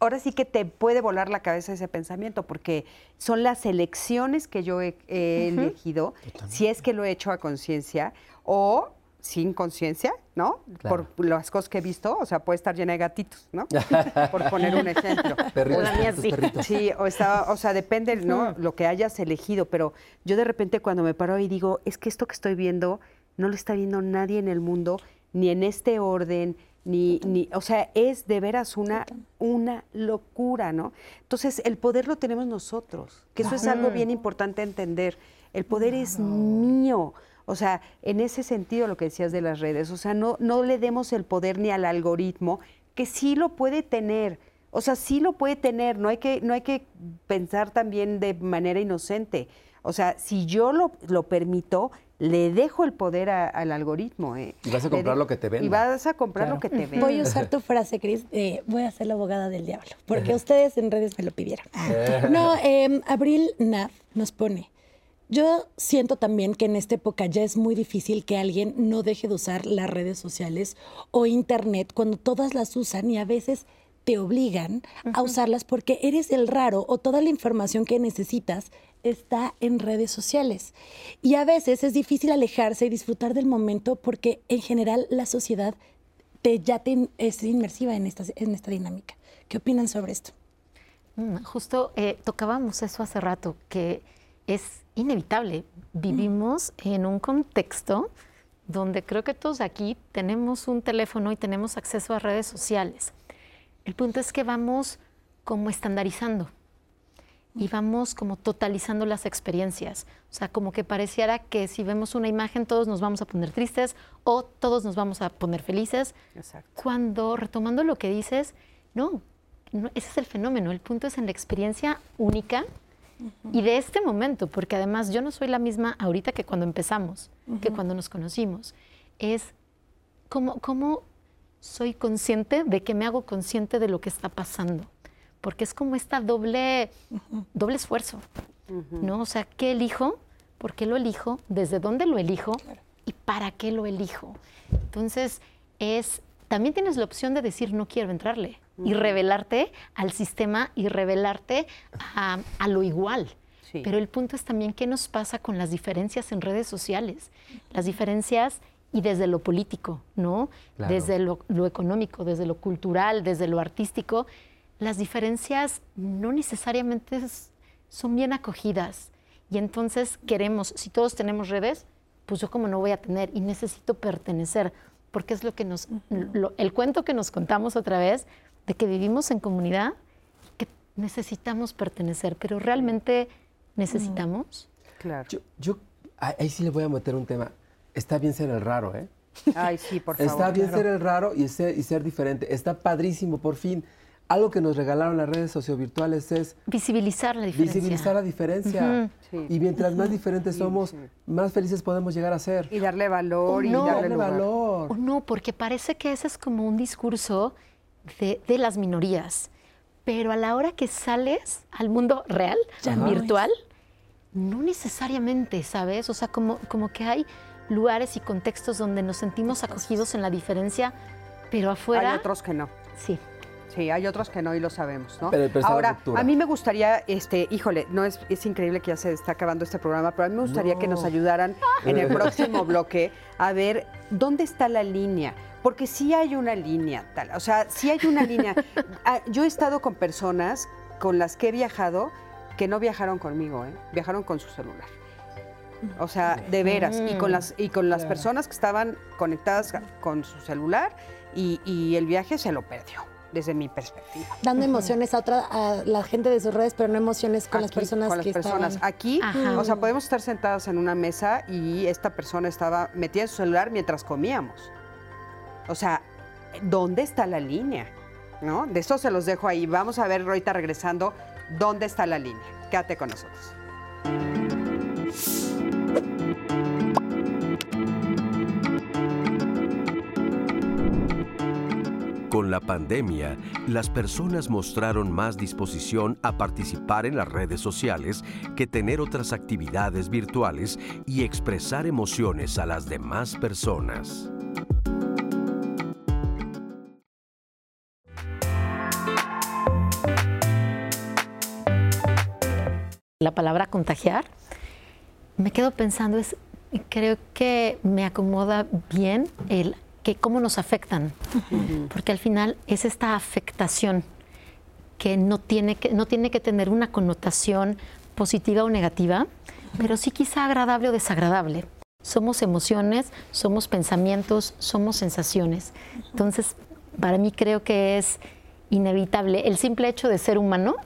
ahora sí que te puede volar la cabeza ese pensamiento, porque son las elecciones que yo he, he elegido, si es que lo he hecho a conciencia o sin conciencia, ¿no? Claro. Por las cosas que he visto, o sea, puede estar llena de gatitos, ¿no? Por poner un ejemplo. Perritos, La mía tus sí. perritos. Sí, o, estaba, o sea, depende, ¿no? Lo que hayas elegido, pero yo de repente cuando me paro y digo, es que esto que estoy viendo no lo está viendo nadie en el mundo, ni en este orden, ni, ni o sea, es de veras una, una locura, ¿no? Entonces, el poder lo tenemos nosotros, que eso es algo bien importante entender. El poder es mío. O sea, en ese sentido lo que decías de las redes, o sea, no, no le demos el poder ni al algoritmo, que sí lo puede tener. O sea, sí lo puede tener, no hay que, no hay que pensar también de manera inocente. O sea, si yo lo, lo permito, le dejo el poder a- al algoritmo. ¿eh? Y vas a comprar de- lo que te venda. Y vas a comprar Claro. lo que te venda. Voy a usar tu frase, Cris. eh, voy a ser la abogada del diablo, porque ustedes en redes me lo pidieron. No, eh, Abril Nav nos pone. Yo siento también que en esta época ya es muy difícil que alguien no deje de usar las redes sociales o internet cuando todas las usan y a veces te obligan a usarlas porque eres el raro o toda la información que necesitas está en redes sociales. Y a veces es difícil alejarse y disfrutar del momento porque en general la sociedad te, ya te, es inmersiva en esta, en esta dinámica. ¿Qué opinan sobre esto? Mm, Justo eh, tocábamos eso hace rato, que es inevitable. Vivimos en un contexto donde creo que todos aquí tenemos un teléfono y tenemos acceso a redes sociales. El punto es que vamos como estandarizando y vamos como totalizando las experiencias. O sea, como que pareciera que si vemos una imagen todos nos vamos a poner tristes o todos nos vamos a poner felices. Exacto. Cuando, retomando lo que dices, no, no, ese es el fenómeno. El punto es en la experiencia única y de este momento, porque además yo no soy la misma ahorita que cuando empezamos, que cuando nos conocimos. Es cómo, cómo soy consciente de que me hago consciente de lo que está pasando. Porque es como esta doble, doble esfuerzo, ¿no? O sea, ¿qué elijo? ¿Por qué lo elijo? ¿Desde dónde lo elijo? ¿Y para qué lo elijo? Entonces, es, también tienes la opción de decir no quiero entrarle y revelarte al sistema y revelarte a, a lo igual. Sí. Pero el punto es también qué nos pasa con las diferencias en redes sociales. Las diferencias y desde lo político, ¿no? Claro. Desde lo, lo económico, desde lo cultural, desde lo artístico. Las diferencias no necesariamente es- son bien acogidas. Y entonces queremos, si todos tenemos redes, pues yo como no voy a tener y necesito pertenecer, porque es lo que nos, lo- el cuento que nos contamos otra vez de que vivimos en comunidad, que necesitamos pertenecer, pero realmente necesitamos. Claro. Yo, yo ahí sí le voy a meter un tema. Está bien ser el raro, ¿eh? Ay, sí, por favor. Está bien claro. ser el raro y ser, y ser diferente. Está padrísimo, por fin. Algo que nos regalaron las redes sociovirtuales es Visibilizar la diferencia. visibilizar la diferencia. Sí. Y mientras más diferentes somos, más felices podemos llegar a ser. Y darle valor O y no. darle Darle lugar. valor. O no, porque parece que ese es como un discurso de, de las minorías. Pero a la hora que sales al mundo real, virtual, no necesariamente, ¿sabes? O sea, como, como que hay lugares y contextos donde nos sentimos acogidos en la diferencia, pero afuera. Hay otros que no. Sí. Sí, hay otros que no y lo sabemos, ¿no? Pero- pero Ahora, a mí me gustaría, este, híjole, no es, es increíble que ya se está acabando este programa, pero a mí me gustaría que nos No. ayudaran en el próximo bloque a ver dónde está la línea. Porque sí hay una línea, tal, o sea, sí hay una línea. Ah, Yo he estado con personas con las que he viajado que no viajaron conmigo, ¿eh? viajaron con su celular. O sea, de veras. Y con las, y con las personas que estaban conectadas con su celular y, y el viaje se lo perdió. Desde mi perspectiva. Dando emociones a otra, a la gente de sus redes, pero no emociones con las personas con las que personas. estaban. Aquí, Ajá. o sea, podemos estar sentadas en una mesa y esta persona estaba metida en su celular mientras comíamos. O sea, ¿dónde está la línea? ¿No? De eso se los dejo ahí. Vamos a ver ahorita regresando dónde está la línea. Quédate con nosotros. Con la pandemia, las personas mostraron más disposición a participar en las redes sociales que tener otras actividades virtuales y expresar emociones a las demás personas. la palabra contagiar, me quedo pensando, es, creo que me acomoda bien el que cómo nos afectan, porque al final es esta afectación que no tiene que, no tiene que tener una connotación positiva o negativa, pero sí quizá agradable o desagradable. Somos emociones, somos pensamientos, somos sensaciones. Entonces, para mí creo que es inevitable. El simple hecho de ser humano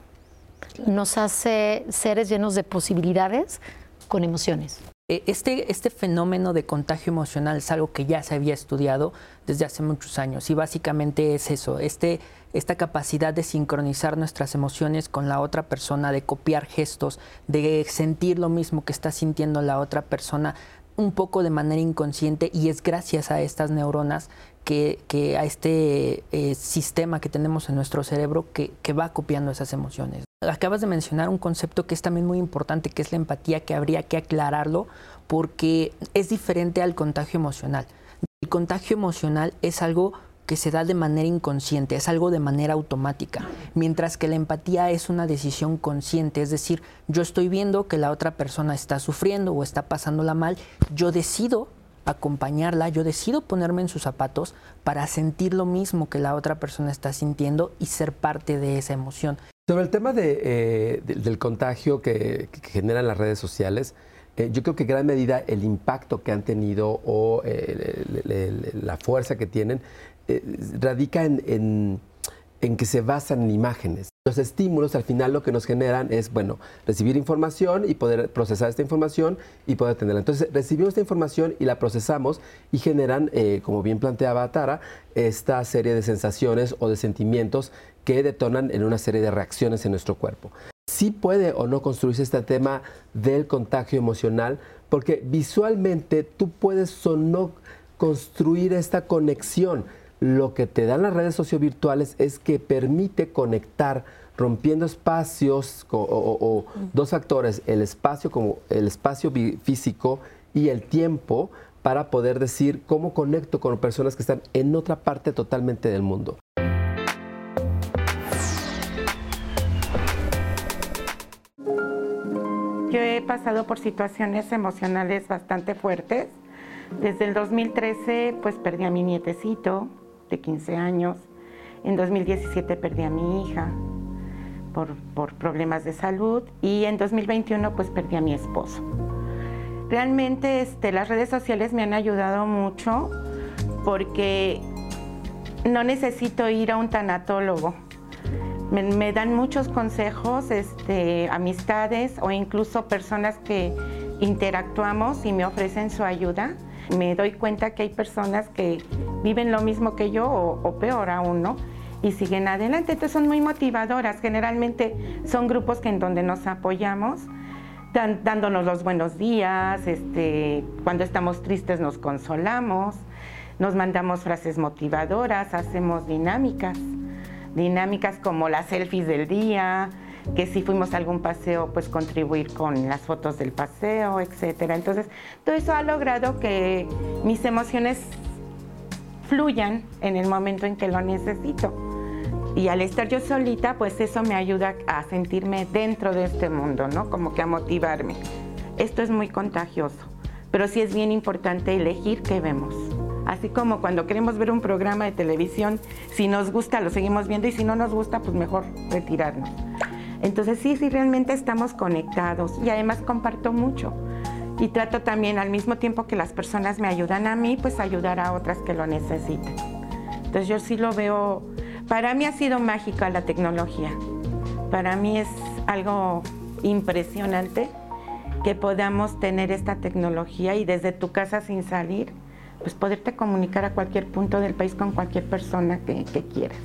nos hace seres llenos de posibilidades con emociones. Eh, Este, este fenómeno de contagio emocional es algo que ya se había estudiado desde hace muchos años y básicamente es eso, este, esta capacidad de sincronizar nuestras emociones con la otra persona, de copiar gestos, de sentir lo mismo que está sintiendo la otra persona un poco de manera inconsciente y es gracias a estas neuronas que, que a este eh, sistema que tenemos en nuestro cerebro que, que va copiando esas emociones. Acabas de mencionar un concepto que es también muy importante, que es la empatía, que habría que aclararlo porque es diferente al contagio emocional. El contagio emocional es algo que se da de manera inconsciente, es algo de manera automática, mientras que la empatía es una decisión consciente, es decir, yo estoy viendo que la otra persona está sufriendo o está pasándola mal, yo decido acompañarla, yo decido ponerme en sus zapatos para sentir lo mismo que la otra persona está sintiendo y ser parte de esa emoción. Sobre el tema eh, de- del contagio que, generan las redes sociales, eh, yo creo que en gran medida el impacto que han tenido o eh, la fuerza que tienen radica en, que se basan en imágenes. Los estímulos al final lo que nos generan es, bueno, recibir información y poder procesar esta información y poder tenerla. Entonces recibimos esta información y la procesamos y generan, como bien planteaba Tara, esta serie de sensaciones o de sentimientos que detonan en una serie de reacciones en nuestro cuerpo. Sí puede o no construirse este tema del contagio emocional, porque visualmente tú puedes o no construir esta conexión. Lo que te dan las redes sociovirtuales es que permite conectar rompiendo espacios o, o- o dos factores, el espacio como el espacio físico y el tiempo para poder decir cómo conecto con personas que están en otra parte totalmente del mundo. Yo he pasado por situaciones emocionales bastante fuertes. Desde el 2013 pues perdí a mi nietecito de 15 años. En 2017 perdí a mi hija por, problemas de salud y en 2021 pues perdí a mi esposo. Realmente este, las redes sociales me han ayudado mucho porque no necesito ir a un tanatólogo. Me, dan muchos consejos, este, amistades o incluso personas que interactuamos y me ofrecen su ayuda. Me doy cuenta que hay personas que viven lo mismo que yo o, peor aún, ¿no? Y siguen adelante. Entonces son muy motivadoras. Generalmente son grupos que en donde nos apoyamos, dándonos los buenos días, este, cuando estamos tristes nos consolamos, nos mandamos frases motivadoras, hacemos dinámicas dinámicas como las selfies del día, que si fuimos a algún paseo, pues contribuir con las fotos del paseo, etcétera. Entonces, todo eso ha logrado que mis emociones fluyan en el momento en que lo necesito. Y al estar yo solita, pues eso me ayuda a sentirme dentro de este mundo, ¿no? Como que a motivarme. Esto es muy contagioso, pero sí es bien importante elegir qué vemos. Así como cuando queremos ver un programa de televisión, si nos gusta lo seguimos viendo y si no nos gusta, pues mejor retirarnos. Entonces sí, sí, realmente estamos conectados y además comparto mucho. Y trato también al mismo tiempo que las personas me ayudan a mí, pues ayudar a otras que lo necesiten. Entonces yo sí lo veo Para mí ha sido mágica la tecnología. Para mí es algo impresionante que podamos tener esta tecnología y desde tu casa sin salir, pues poderte comunicar a cualquier punto del país con cualquier persona que, que quieras.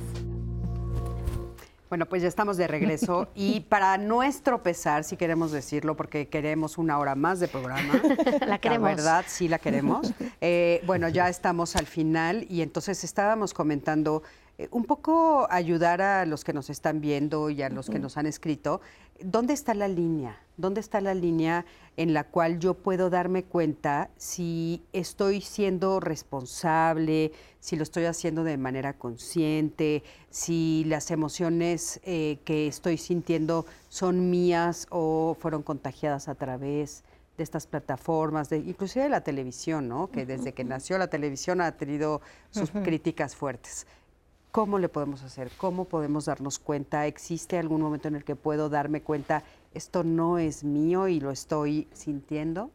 Bueno, pues ya estamos de regreso y para nuestro pesar, si queremos decirlo, porque queremos una hora más de programa. La queremos. La verdad, sí la queremos. Eh, bueno, ya estamos al final y entonces estábamos comentando eh, un poco ayudar a los que nos están viendo y a los que nos han escrito. ¿Dónde está la línea? ¿Dónde está la línea en la cual yo puedo darme cuenta si estoy siendo responsable, si lo estoy haciendo de manera consciente, si las emociones eh, que estoy sintiendo son mías o fueron contagiadas a través de estas plataformas, de, inclusive de la televisión, ¿no? que desde que nació la televisión ha tenido sus críticas fuertes. ¿Cómo le podemos hacer? ¿Cómo podemos darnos cuenta? ¿Existe algún momento en el que puedo darme cuenta, esto no es mío y lo estoy sintiendo?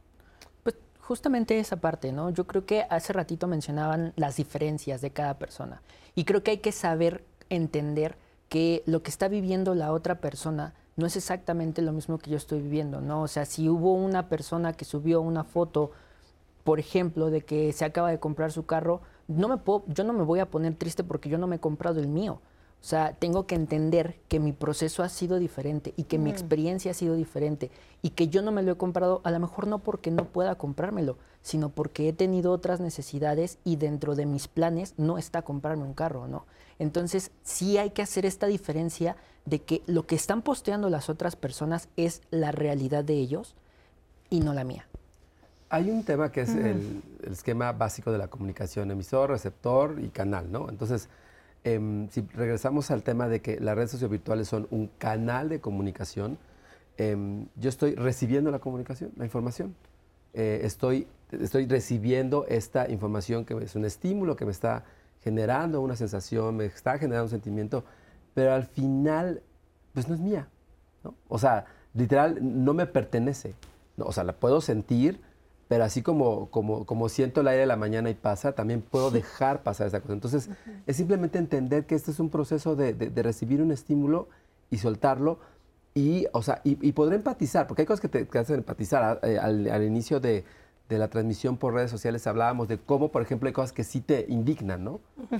Pues justamente esa parte, ¿no? Yo creo que hace ratito mencionaban las diferencias de cada persona. Y creo que hay que saber entender que lo que está viviendo la otra persona no es exactamente lo mismo que yo estoy viviendo, ¿no? O sea, si hubo una persona que subió una foto, por ejemplo, de que se acaba de comprar su carro, no me puedo, yo no me voy a poner triste porque yo no me he comprado el mío. O sea, tengo que entender que mi proceso ha sido diferente y que mi experiencia ha sido diferente y que yo no me lo he comprado, a lo mejor no porque no pueda comprármelo, sino porque he tenido otras necesidades y dentro de mis planes no está comprarme un carro, ¿no? Entonces, sí hay que hacer esta diferencia de que lo que están posteando las otras personas es la realidad de ellos y no la mía. Hay un tema que es el, el esquema básico de la comunicación, emisor, receptor y canal, ¿no? Entonces, em, si regresamos al tema de que las redes sociovirtuales son un canal de comunicación, em, yo estoy recibiendo la comunicación, la información. Eh, estoy, estoy recibiendo esta información que es un estímulo que me está generando una sensación, me está generando un sentimiento, pero al final, pues no es mía, ¿no? O sea, literal, no me pertenece. ¿no? O sea, la puedo sentir, pero así como, como, como siento el aire de la mañana y pasa, también puedo dejar pasar esa cosa. Entonces, es simplemente entender que este es un proceso de, de- de recibir un estímulo y soltarlo y, o sea, y, y poder empatizar, porque hay cosas que te que hacen empatizar. A- eh, Al, al inicio de, de la transmisión por redes sociales hablábamos de cómo, por ejemplo, hay cosas que sí te indignan, ¿no?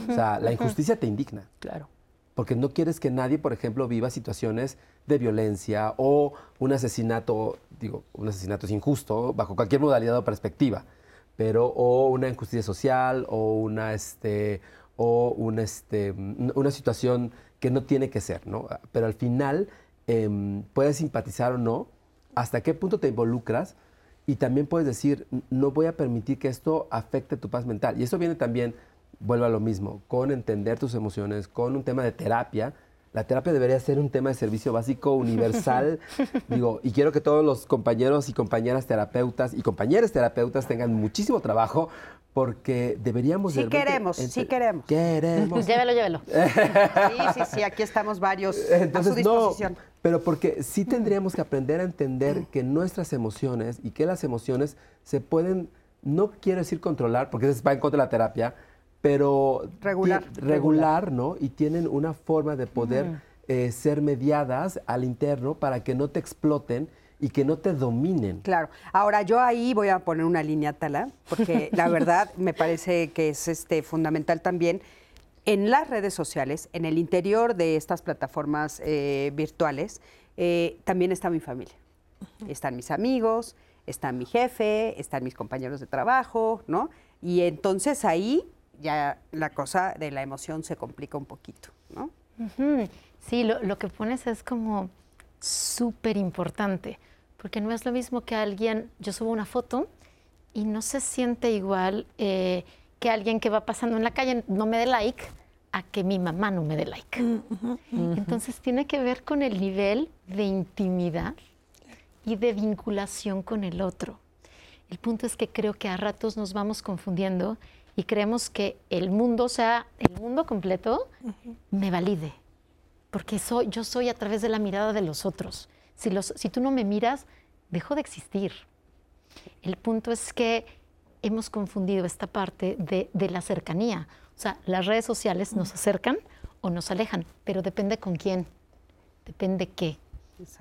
O sea, la injusticia te indigna Claro. Porque no quieres que nadie, por ejemplo, viva situaciones de violencia o un asesinato, digo, un asesinato es injusto bajo cualquier modalidad o perspectiva, pero o una injusticia social o una este o un, este, una situación que no tiene que ser, ¿no? Pero al final em, puedes simpatizar o no, hasta qué punto te involucras y también puedes decir, "N- no voy a permitir que esto afecte tu paz mental. Y eso viene también, vuelvo a lo mismo, con entender tus emociones, con un tema de terapia. La terapia debería ser un tema de servicio básico universal. Digo, y quiero que todos los compañeros y compañeras terapeutas y compañeras terapeutas tengan muchísimo trabajo porque deberíamos... Sí queremos, sí queremos. Queremos. Llévelo, llévelo. Sí, sí, sí, aquí estamos varios a su Entonces, no, disposición. pero porque sí tendríamos que aprender a entender que nuestras emociones y que las emociones se pueden, no quiero decir controlar, porque eso va en contra de la terapia, pero Regular. regular, ¿no? Y tienen una forma de poder eh, ser mediadas al interno para que no te exploten y que no te dominen. Claro. Ahora yo ahí voy a poner una línea tala, porque la verdad me parece que es este fundamental también en las redes sociales, en el interior de estas plataformas eh, virtuales, eh, también está mi familia. Están mis amigos, está mi jefe, están mis compañeros de trabajo, ¿no? Y entonces ahí ya la cosa de la emoción se complica un poquito, ¿no? Ujú. Sí, lo, lo que pones es como súper importante, porque no es lo mismo que alguien, yo subo una foto y no se siente igual eh, que alguien que va pasando en la calle no me dé like a que mi mamá no me dé like. Entonces tiene que ver con el nivel de intimidad y de vinculación con el otro. El punto es que creo que a ratos nos vamos confundiendo y creemos que el mundo, o sea, el mundo completo, me valide. Porque soy, yo soy a través de la mirada de los otros. Si, los, si tú no me miras, dejo de existir. El punto es que hemos confundido esta parte de, de la cercanía. O sea, las redes sociales nos acercan o nos alejan, pero depende con quién, depende qué,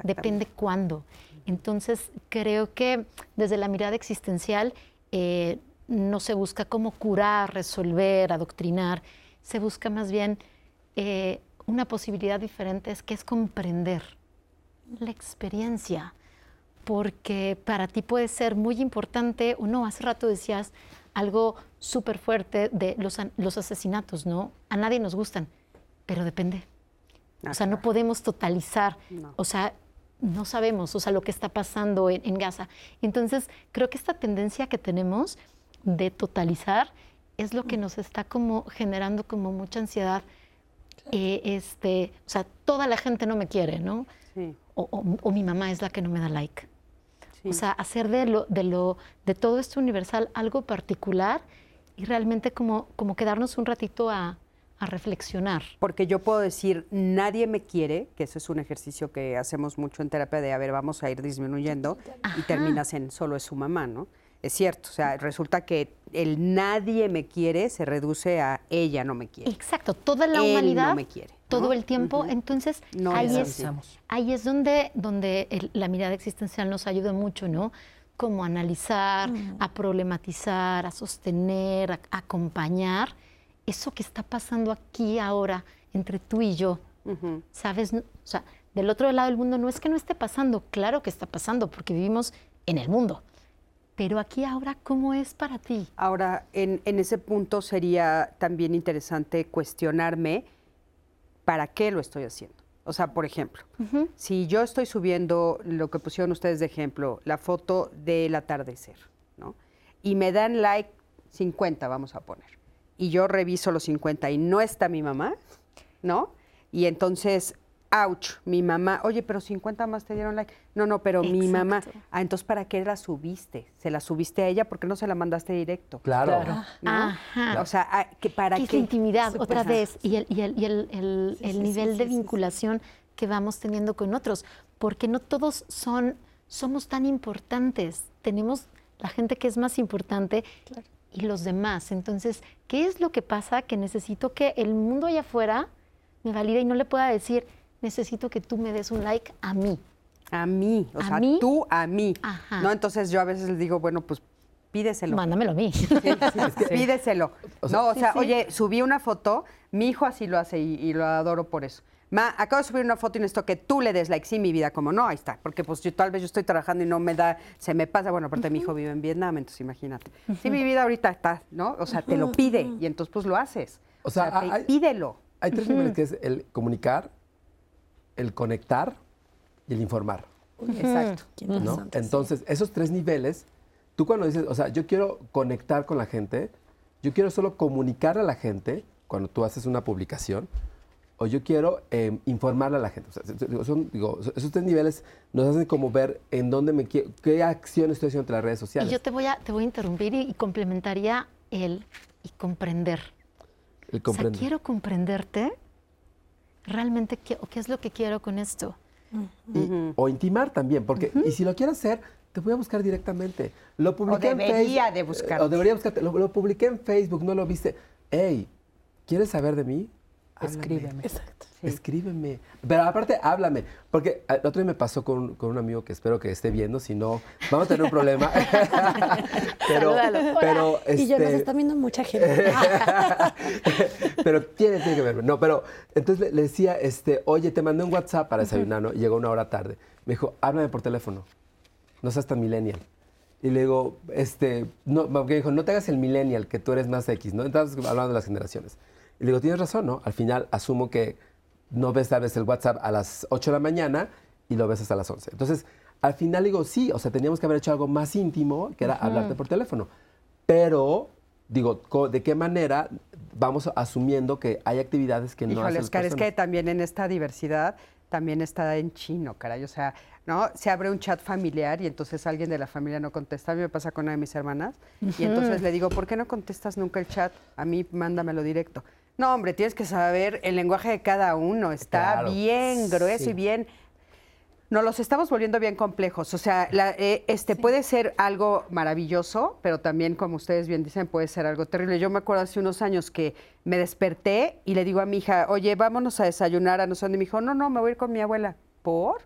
depende cuándo. Entonces, creo que desde la mirada existencial eh, no se busca cómo curar, resolver, adoctrinar, se busca más bien eh, una posibilidad diferente, es que es comprender la experiencia, porque para ti puede ser muy importante o no. Hace rato decías algo súper fuerte de los, los asesinatos, ¿no? A nadie nos gustan, pero depende. o sea, no podemos totalizar. O sea, no sabemos, o sea, lo que está pasando en, Gaza. Entonces, creo que esta tendencia que tenemos de totalizar es lo que nos está como generando como mucha ansiedad. Eh, este, o sea, toda la gente no me quiere, ¿no? O, mi mamá es la que no me da like. O sea, hacer de lo, de lo, de todo esto universal algo particular y realmente como, como quedarnos un ratito a, a reflexionar. Porque yo puedo decir, nadie me quiere, que eso es un ejercicio que hacemos mucho en terapia de, a ver, vamos a ir disminuyendo, y terminas en solo es su mamá, ¿no? Es cierto, o sea, resulta que el nadie me quiere se reduce a ella no me quiere. Exacto, toda la humanidad me quiere. Todo el tiempo, entonces ahí, es, ahí es donde, donde la mirada existencial nos ayuda mucho, ¿no? Como analizar, a problematizar, a sostener, a acompañar eso que está pasando aquí ahora entre tú y yo, ¿sabes? O sea, del otro lado del mundo no es que no esté pasando, claro que está pasando, porque vivimos en el mundo. Pero aquí ahora, ¿cómo es para ti? Ahora, en, ese punto sería también interesante cuestionarme para qué lo estoy haciendo. O sea, por ejemplo, si yo estoy subiendo lo que pusieron ustedes de ejemplo, la foto del atardecer, ¿no? Y me dan like 50, vamos a poner y yo reviso los 50 y no está mi mamá, ¿no? Y entonces, ouch, mi mamá, oye, pero 50 más te dieron like. No, no, pero mi mamá. Ah, entonces, ¿para qué la subiste? ¿Se la subiste a ella? ¿Por qué no se la mandaste directo? Claro. Ajá. O sea, ah, ¿para qué? qué? intimidad, otra vez, y el, y el, y el, el, nivel de vinculación que vamos teniendo con otros, porque no todos son, somos tan importantes. Tenemos la gente que es más importante claro y los demás. Entonces, ¿qué es lo que pasa? Que necesito que el mundo allá afuera me valide y no le pueda decir, necesito que tú me des un like a mí. A mí, o sea, tú a mí. ¿No? Entonces yo a veces les digo, bueno, pues pídeselo. Mándamelo a mí. pídeselo. no, o sea, oye, subí una foto, mi hijo así lo hace y lo adoro por eso. Ma, acabo de subir una foto y necesito que tú le des like. Sí, mi vida, como no, ahí está. Porque pues yo tal vez yo estoy trabajando y no me da, se me pasa. Bueno, aparte mi hijo vive en Vietnam, entonces imagínate. Sí, mi vida ahorita está, ¿no? O sea, te lo pide y entonces pues lo haces. O sea, pídelo. Hay tres niveles que es el comunicar, el conectar y el informar. Exacto. ¿no? Entonces, esos tres niveles, tú cuando dices, o sea, yo quiero conectar con la gente, yo quiero solo comunicar a la gente cuando tú haces una publicación, o yo quiero eh, informarle a la gente. son, digo, esos tres niveles nos hacen como ver en dónde me quiero, qué acción estoy haciendo entre las redes sociales. Y yo te voy a, te voy a interrumpir y, complementaría el y comprender. El comprender. O sea, quiero comprenderte realmente qué, qué es lo que quiero con esto. o intimar también, porque y si lo quiero hacer, te voy a buscar directamente. Lo publiqué o debería de buscar. O debería buscarte. Lo, lo publiqué en Facebook, no lo viste. Hey, ¿quieres saber de mí? Escríbeme. Exacto. Escríbeme. Pero aparte, háblame. Porque el otro día me pasó con, un amigo que espero que esté viendo, si no, vamos a tener un problema. pero, pero Y yo nos este está viendo mucha gente. pero tiene, tiene que verme. No, pero entonces le, decía, este, oye, te mandé un WhatsApp para desayunar, ¿no? Y llegó una hora tarde. Me dijo, háblame por teléfono. No seas tan millennial. Y le digo, este, no, porque dijo, no te hagas el millennial, que tú eres más X, ¿no? Entonces, hablando de las generaciones. Y le digo, tienes razón, ¿no? Al final asumo que no ves tal vez el WhatsApp a las 8 de la mañana y lo ves hasta las 11. Entonces, al final digo, sí, o sea, teníamos que haber hecho algo más íntimo, que era hablarte por teléfono. Pero, digo, ¿de qué manera vamos asumiendo que hay actividades que no Híjole, hacen Oscar, es que también en esta diversidad también está en chino, caray. O sea, ¿no? Se abre un chat familiar y entonces alguien de la familia no contesta. A mí me pasa con una de mis hermanas. Y entonces le digo, ¿por qué no contestas nunca el chat? A mí mándamelo directo. No, hombre, tienes que saber el lenguaje de cada uno. Está bien grueso y bien. No, los estamos volviendo bien complejos. O sea, la- eh, este puede ser algo maravilloso, pero también, como ustedes bien dicen, puede ser algo terrible. Yo me acuerdo hace unos años que me desperté y le digo a mi hija, oye, vámonos a desayunar a no sé dónde. Y me dijo, no, no, me voy a ir con mi abuela. ¿Por?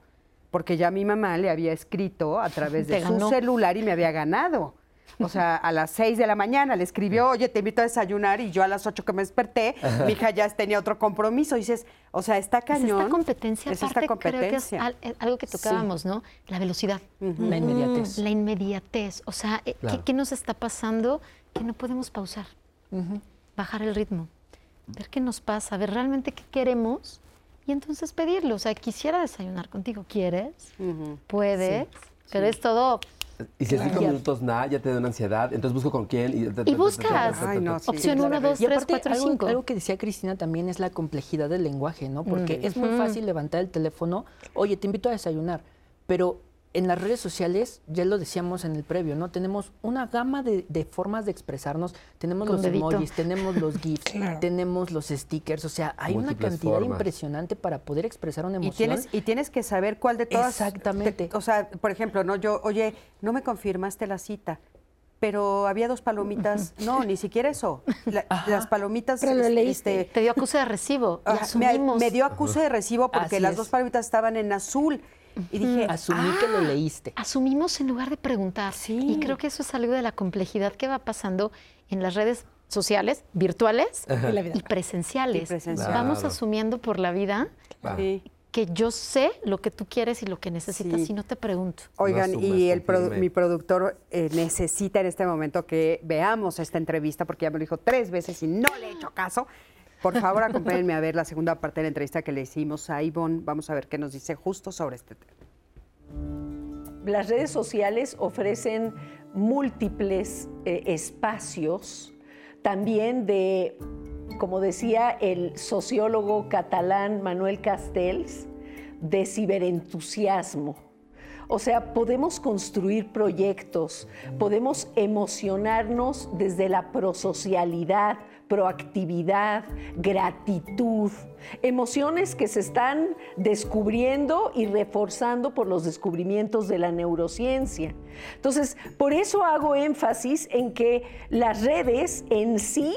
Porque ya mi mamá le había escrito a través de Te su ganó. celular y me había ganado. O sea, a las 6 de la mañana le escribió, oye, te invito a desayunar, y yo a las 8 que me desperté, mi hija ya tenía otro compromiso. Y dices, o sea, está Es cañón. esta competencia, Es aparte, esta creo que es competencia. al- algo que tocábamos, ¿no? La velocidad. La inmediatez. La inmediatez. O sea, eh, ¿qué- Claro. ¿qué, nos está pasando? Que no podemos pausar, bajar el ritmo, ver qué nos pasa, ver realmente qué queremos y entonces pedirlo. O sea, quisiera desayunar contigo. ¿Quieres? Ujú. ¿Puedes? Pero es todo. Y si en cinco minutos nada, ya te da una ansiedad, entonces busco con quién. Y, Y buscas. Ay, no, sí. Opción 1, 2, Y 3, aparte, 4, algo, 5. algo que decía Cristina también es la complejidad del lenguaje, ¿no? Porque es muy fácil levantar el teléfono, oye, te invito a desayunar, pero en las redes sociales, ya lo decíamos en el previo, ¿no? Tenemos una gama de, de formas de expresarnos, tenemos Con los dedito. emojis, tenemos los GIFs, tenemos los stickers, o sea, hay una cantidad formas. impresionante para poder expresar una Y emoción. tienes, y tienes que saber cuál de todas. Exactamente. te- o sea, por ejemplo, no, yo, oye, no me confirmaste la cita, pero había dos palomitas. No, ni siquiera eso. La- las palomitas. Pero lo es- leíste. este, Te dio acuse de recibo. Y me, dio acuse de recibo porque Así las es. dos palomitas estaban en azul. Y dije, Asumí que lo "Ah". leíste. asumimos en lugar de preguntar. Sí. Y creo que eso es algo de la complejidad que va pasando en las redes sociales, virtuales Y presenciales. Y presenciales. Vamos asumiendo por la vida que yo sé lo que tú quieres y lo que necesitas Sí. y no te pregunto. Oigan, No y el produ- mi productor eh, necesita en este momento que veamos esta entrevista porque ya me lo dijo tres veces y no le he hecho caso. Por favor, acompáñenme a ver la segunda parte de la entrevista que le hicimos a Ivonne. Vamos a ver qué nos dice justo sobre este tema. Las redes sociales ofrecen múltiples eh, espacios también de, como decía el sociólogo catalán Manuel Castells, de ciberentusiasmo. O sea, podemos construir proyectos, podemos emocionarnos desde la prosocialidad, proactividad, gratitud, emociones que se están descubriendo y reforzando por los descubrimientos de la neurociencia. Entonces, por eso hago énfasis en que las redes en sí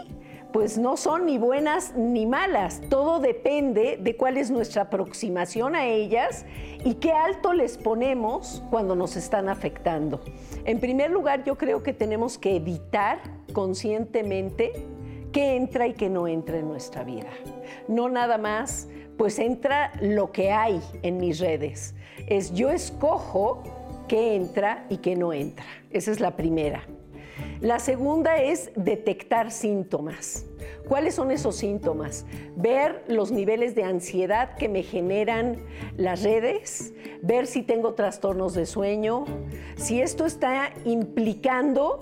pues no son ni buenas ni malas. Todo depende de cuál es nuestra aproximación a ellas y qué alto les ponemos cuando nos están afectando. En primer lugar, yo creo que tenemos que evitar conscientemente qué entra y qué no entra en nuestra vida. No nada más, pues entra lo que hay en mis redes. Es yo escojo qué entra y qué no entra. Esa es la primera. La segunda es detectar síntomas. ¿Cuáles son esos síntomas? Ver los niveles de ansiedad que me generan las redes, ver si tengo trastornos de sueño, si esto está implicando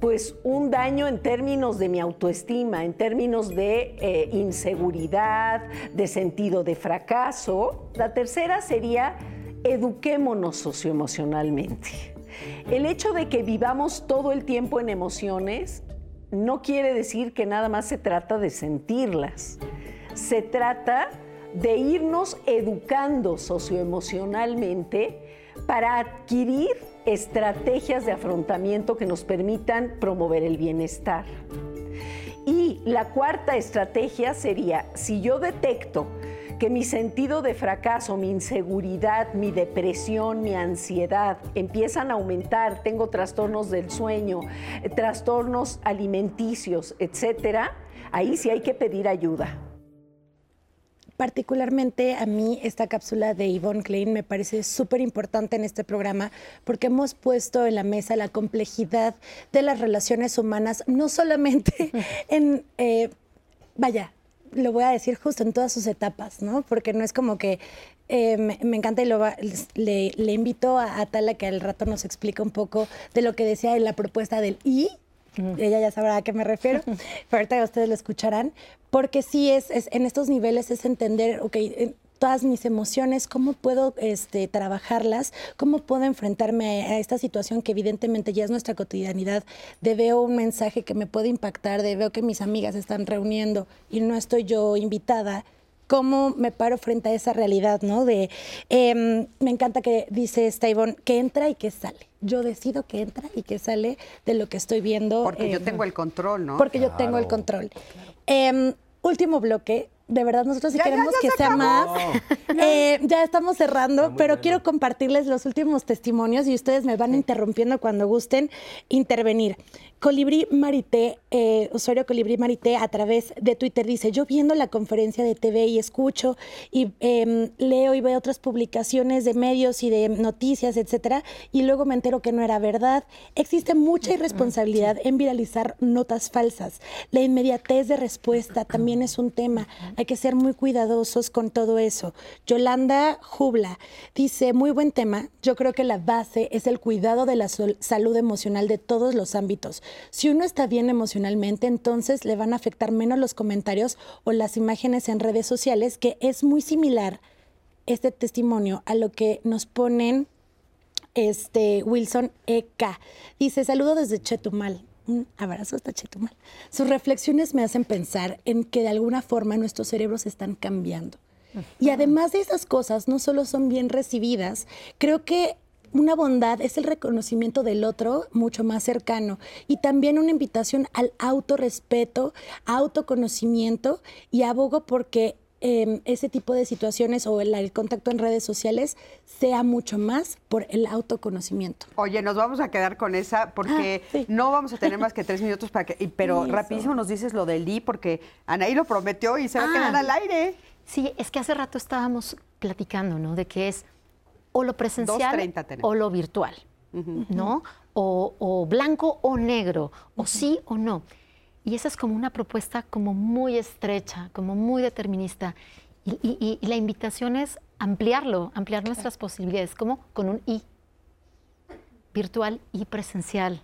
pues un daño en términos de mi autoestima, en términos de eh, inseguridad, de sentido de fracaso. La tercera sería eduquémonos socioemocionalmente. El hecho de que vivamos todo el tiempo en emociones no quiere decir que nada más se trata de sentirlas. Se trata de irnos educando socioemocionalmente para adquirir estrategias de afrontamiento que nos permitan promover el bienestar. Y la cuarta estrategia sería, si yo detecto que mi sentido de fracaso, mi inseguridad, mi depresión, mi ansiedad empiezan a aumentar, tengo trastornos del sueño, trastornos alimenticios, etcétera, ahí sí hay que pedir ayuda. Particularmente a mí esta cápsula de Yvonne Klein me parece súper importante en este programa porque hemos puesto en la mesa la complejidad de las relaciones humanas, no solamente en, eh, vaya, lo voy a decir justo en todas sus etapas, ¿no? Porque no es como que eh, me, me encanta y lo va- le, le invito a Atala que al rato nos explica un poco de lo que decía en la propuesta del I, ella ya sabrá a qué me refiero, pero ahorita ustedes lo escucharán, porque sí es, es- en estos niveles es entender, ok, eh, todas mis emociones, cómo puedo este, trabajarlas, cómo puedo enfrentarme a, a esta situación que evidentemente ya es nuestra cotidianidad, de veo un mensaje que me puede impactar, de veo que mis amigas están reuniendo y no estoy yo invitada, cómo me paro frente a esa realidad, ¿no? De, em, me encanta que dice esta Ivonne, que entra y que sale. Yo decido que entra y que sale de lo que estoy viendo. Porque yo em, tengo el control, ¿no? Porque yo tengo el control. Em, último bloque. De verdad, nosotros sí Ya, ya, queremos ya que se sea acabó. más. Eh, ya estamos cerrando, pero bueno. quiero compartirles los últimos testimonios y ustedes me van interrumpiendo cuando gusten intervenir. Colibrí Marité, eh, usuario Colibrí Marité, a través de Twitter dice, yo viendo la conferencia de TV y escucho y em, leo y veo otras publicaciones de medios y de noticias, etcétera, y luego me entero que no era verdad. Existe mucha irresponsabilidad en viralizar notas falsas. La inmediatez de respuesta también es un tema. Hay que ser muy cuidadosos con todo eso. Yolanda Jubla dice, muy buen tema. Yo creo que la base es el cuidado de la salud emocional de todos los ámbitos. Si uno está bien emocionalmente, entonces le van a afectar menos los comentarios o las imágenes en redes sociales, que es muy similar este testimonio a lo que nos ponen este Wilson EK. Dice, saludo desde Chetumal. Un abrazo hasta Chetumal. Sus reflexiones me hacen pensar en que de alguna forma nuestros cerebros están cambiando. Y además de esas cosas, no solo son bien recibidas, creo que una bondad es el reconocimiento del otro mucho más cercano y también una invitación al autorrespeto, autoconocimiento y abogo porque eh, ese tipo de situaciones o el, el contacto en redes sociales sea mucho más por el autoconocimiento. Oye, nos vamos a quedar con esa porque Ah, sí. no vamos a tener más que tres minutos para que. Pero Eso. rapidísimo nos dices lo del I porque Anaí lo prometió y se va a Ah. quedar al aire. Sí, es que hace rato estábamos platicando, ¿no? De que es o lo presencial 2:30 tenemos. o lo virtual, ¿no? O, o blanco o negro, o sí o no. Y esa es como una propuesta como muy estrecha, como muy determinista. Y, y- y la invitación es ampliarlo, ampliar nuestras posibilidades, como con un I, virtual y presencial.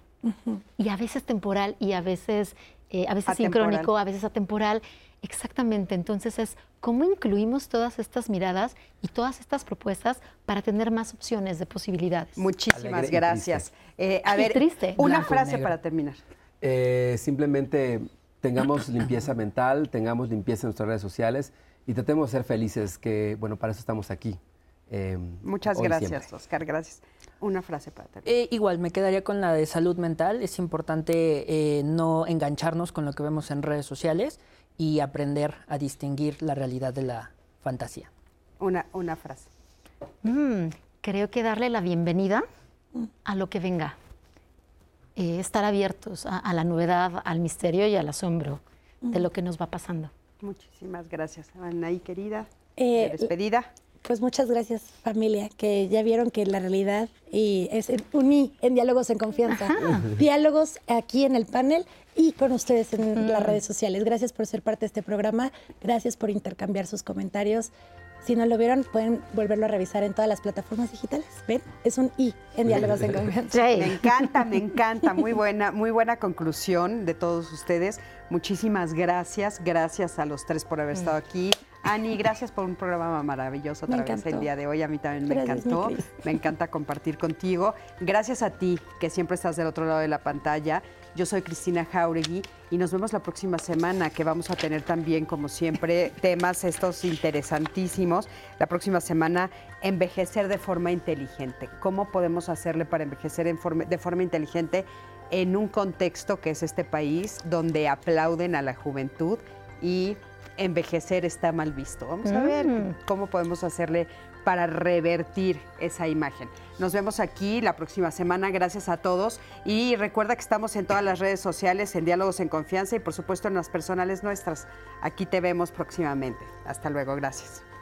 Y a veces temporal y a veces, eh, a veces Atemporal. sincrónico, a veces atemporal. Exactamente. Entonces es cómo incluimos todas estas miradas y todas estas propuestas para tener más opciones de posibilidades. Muchísimas Alegre gracias. Eh, a Y ver, triste. una Blanco frase negro. para terminar. Eh, simplemente tengamos limpieza mental, tengamos limpieza en nuestras redes sociales y tratemos de ser felices, que bueno, para eso estamos aquí. eh, Muchas gracias, siempre. Oscar. Gracias. Una frase para terminar. Eh, igual, me quedaría con la de salud mental. Es importante eh, no engancharnos con lo que vemos en redes sociales y aprender a distinguir la realidad de la fantasía. Una, una frase. Mm, creo que darle la bienvenida Mm. a lo que venga. Eh, estar abiertos a, a la novedad, al misterio y al asombro Mm. de lo que nos va pasando. Muchísimas gracias. Anaí, querida. Eh, de despedida. Pues muchas gracias familia, que ya vieron que la realidad y es en- uní en Diálogos en Confianza. Diálogos aquí en el panel y con ustedes en las redes sociales. Gracias por ser parte de este programa, gracias por intercambiar sus comentarios. Si no lo vieron, pueden volverlo a revisar en todas las plataformas digitales. ¿Ven? Es un I en Diálogos en Confianza. Me encanta, me encanta. Muy buena, muy buena conclusión de todos ustedes. Muchísimas gracias. Gracias a los tres por haber estado aquí. Ani, gracias por un programa maravilloso otra vez el día de hoy. A mí también me Gracias, encantó. Me encanta compartir contigo. Gracias a ti, que siempre estás del otro lado de la pantalla. Yo soy Cristina Jauregui y nos vemos la próxima semana, que vamos a tener también, como siempre, temas estos interesantísimos. La próxima semana, envejecer de forma inteligente. ¿Cómo podemos hacerle para envejecer en forma- de forma inteligente en un contexto que es este país, donde aplauden a la juventud y envejecer está mal visto? Vamos a ver Mm. cómo podemos hacerle para revertir esa imagen. Nos vemos aquí la próxima semana. Gracias a todos. Y recuerda que estamos en todas las redes sociales, en Diálogos en Confianza y por supuesto en las personales nuestras. Aquí te vemos próximamente. Hasta luego. Gracias.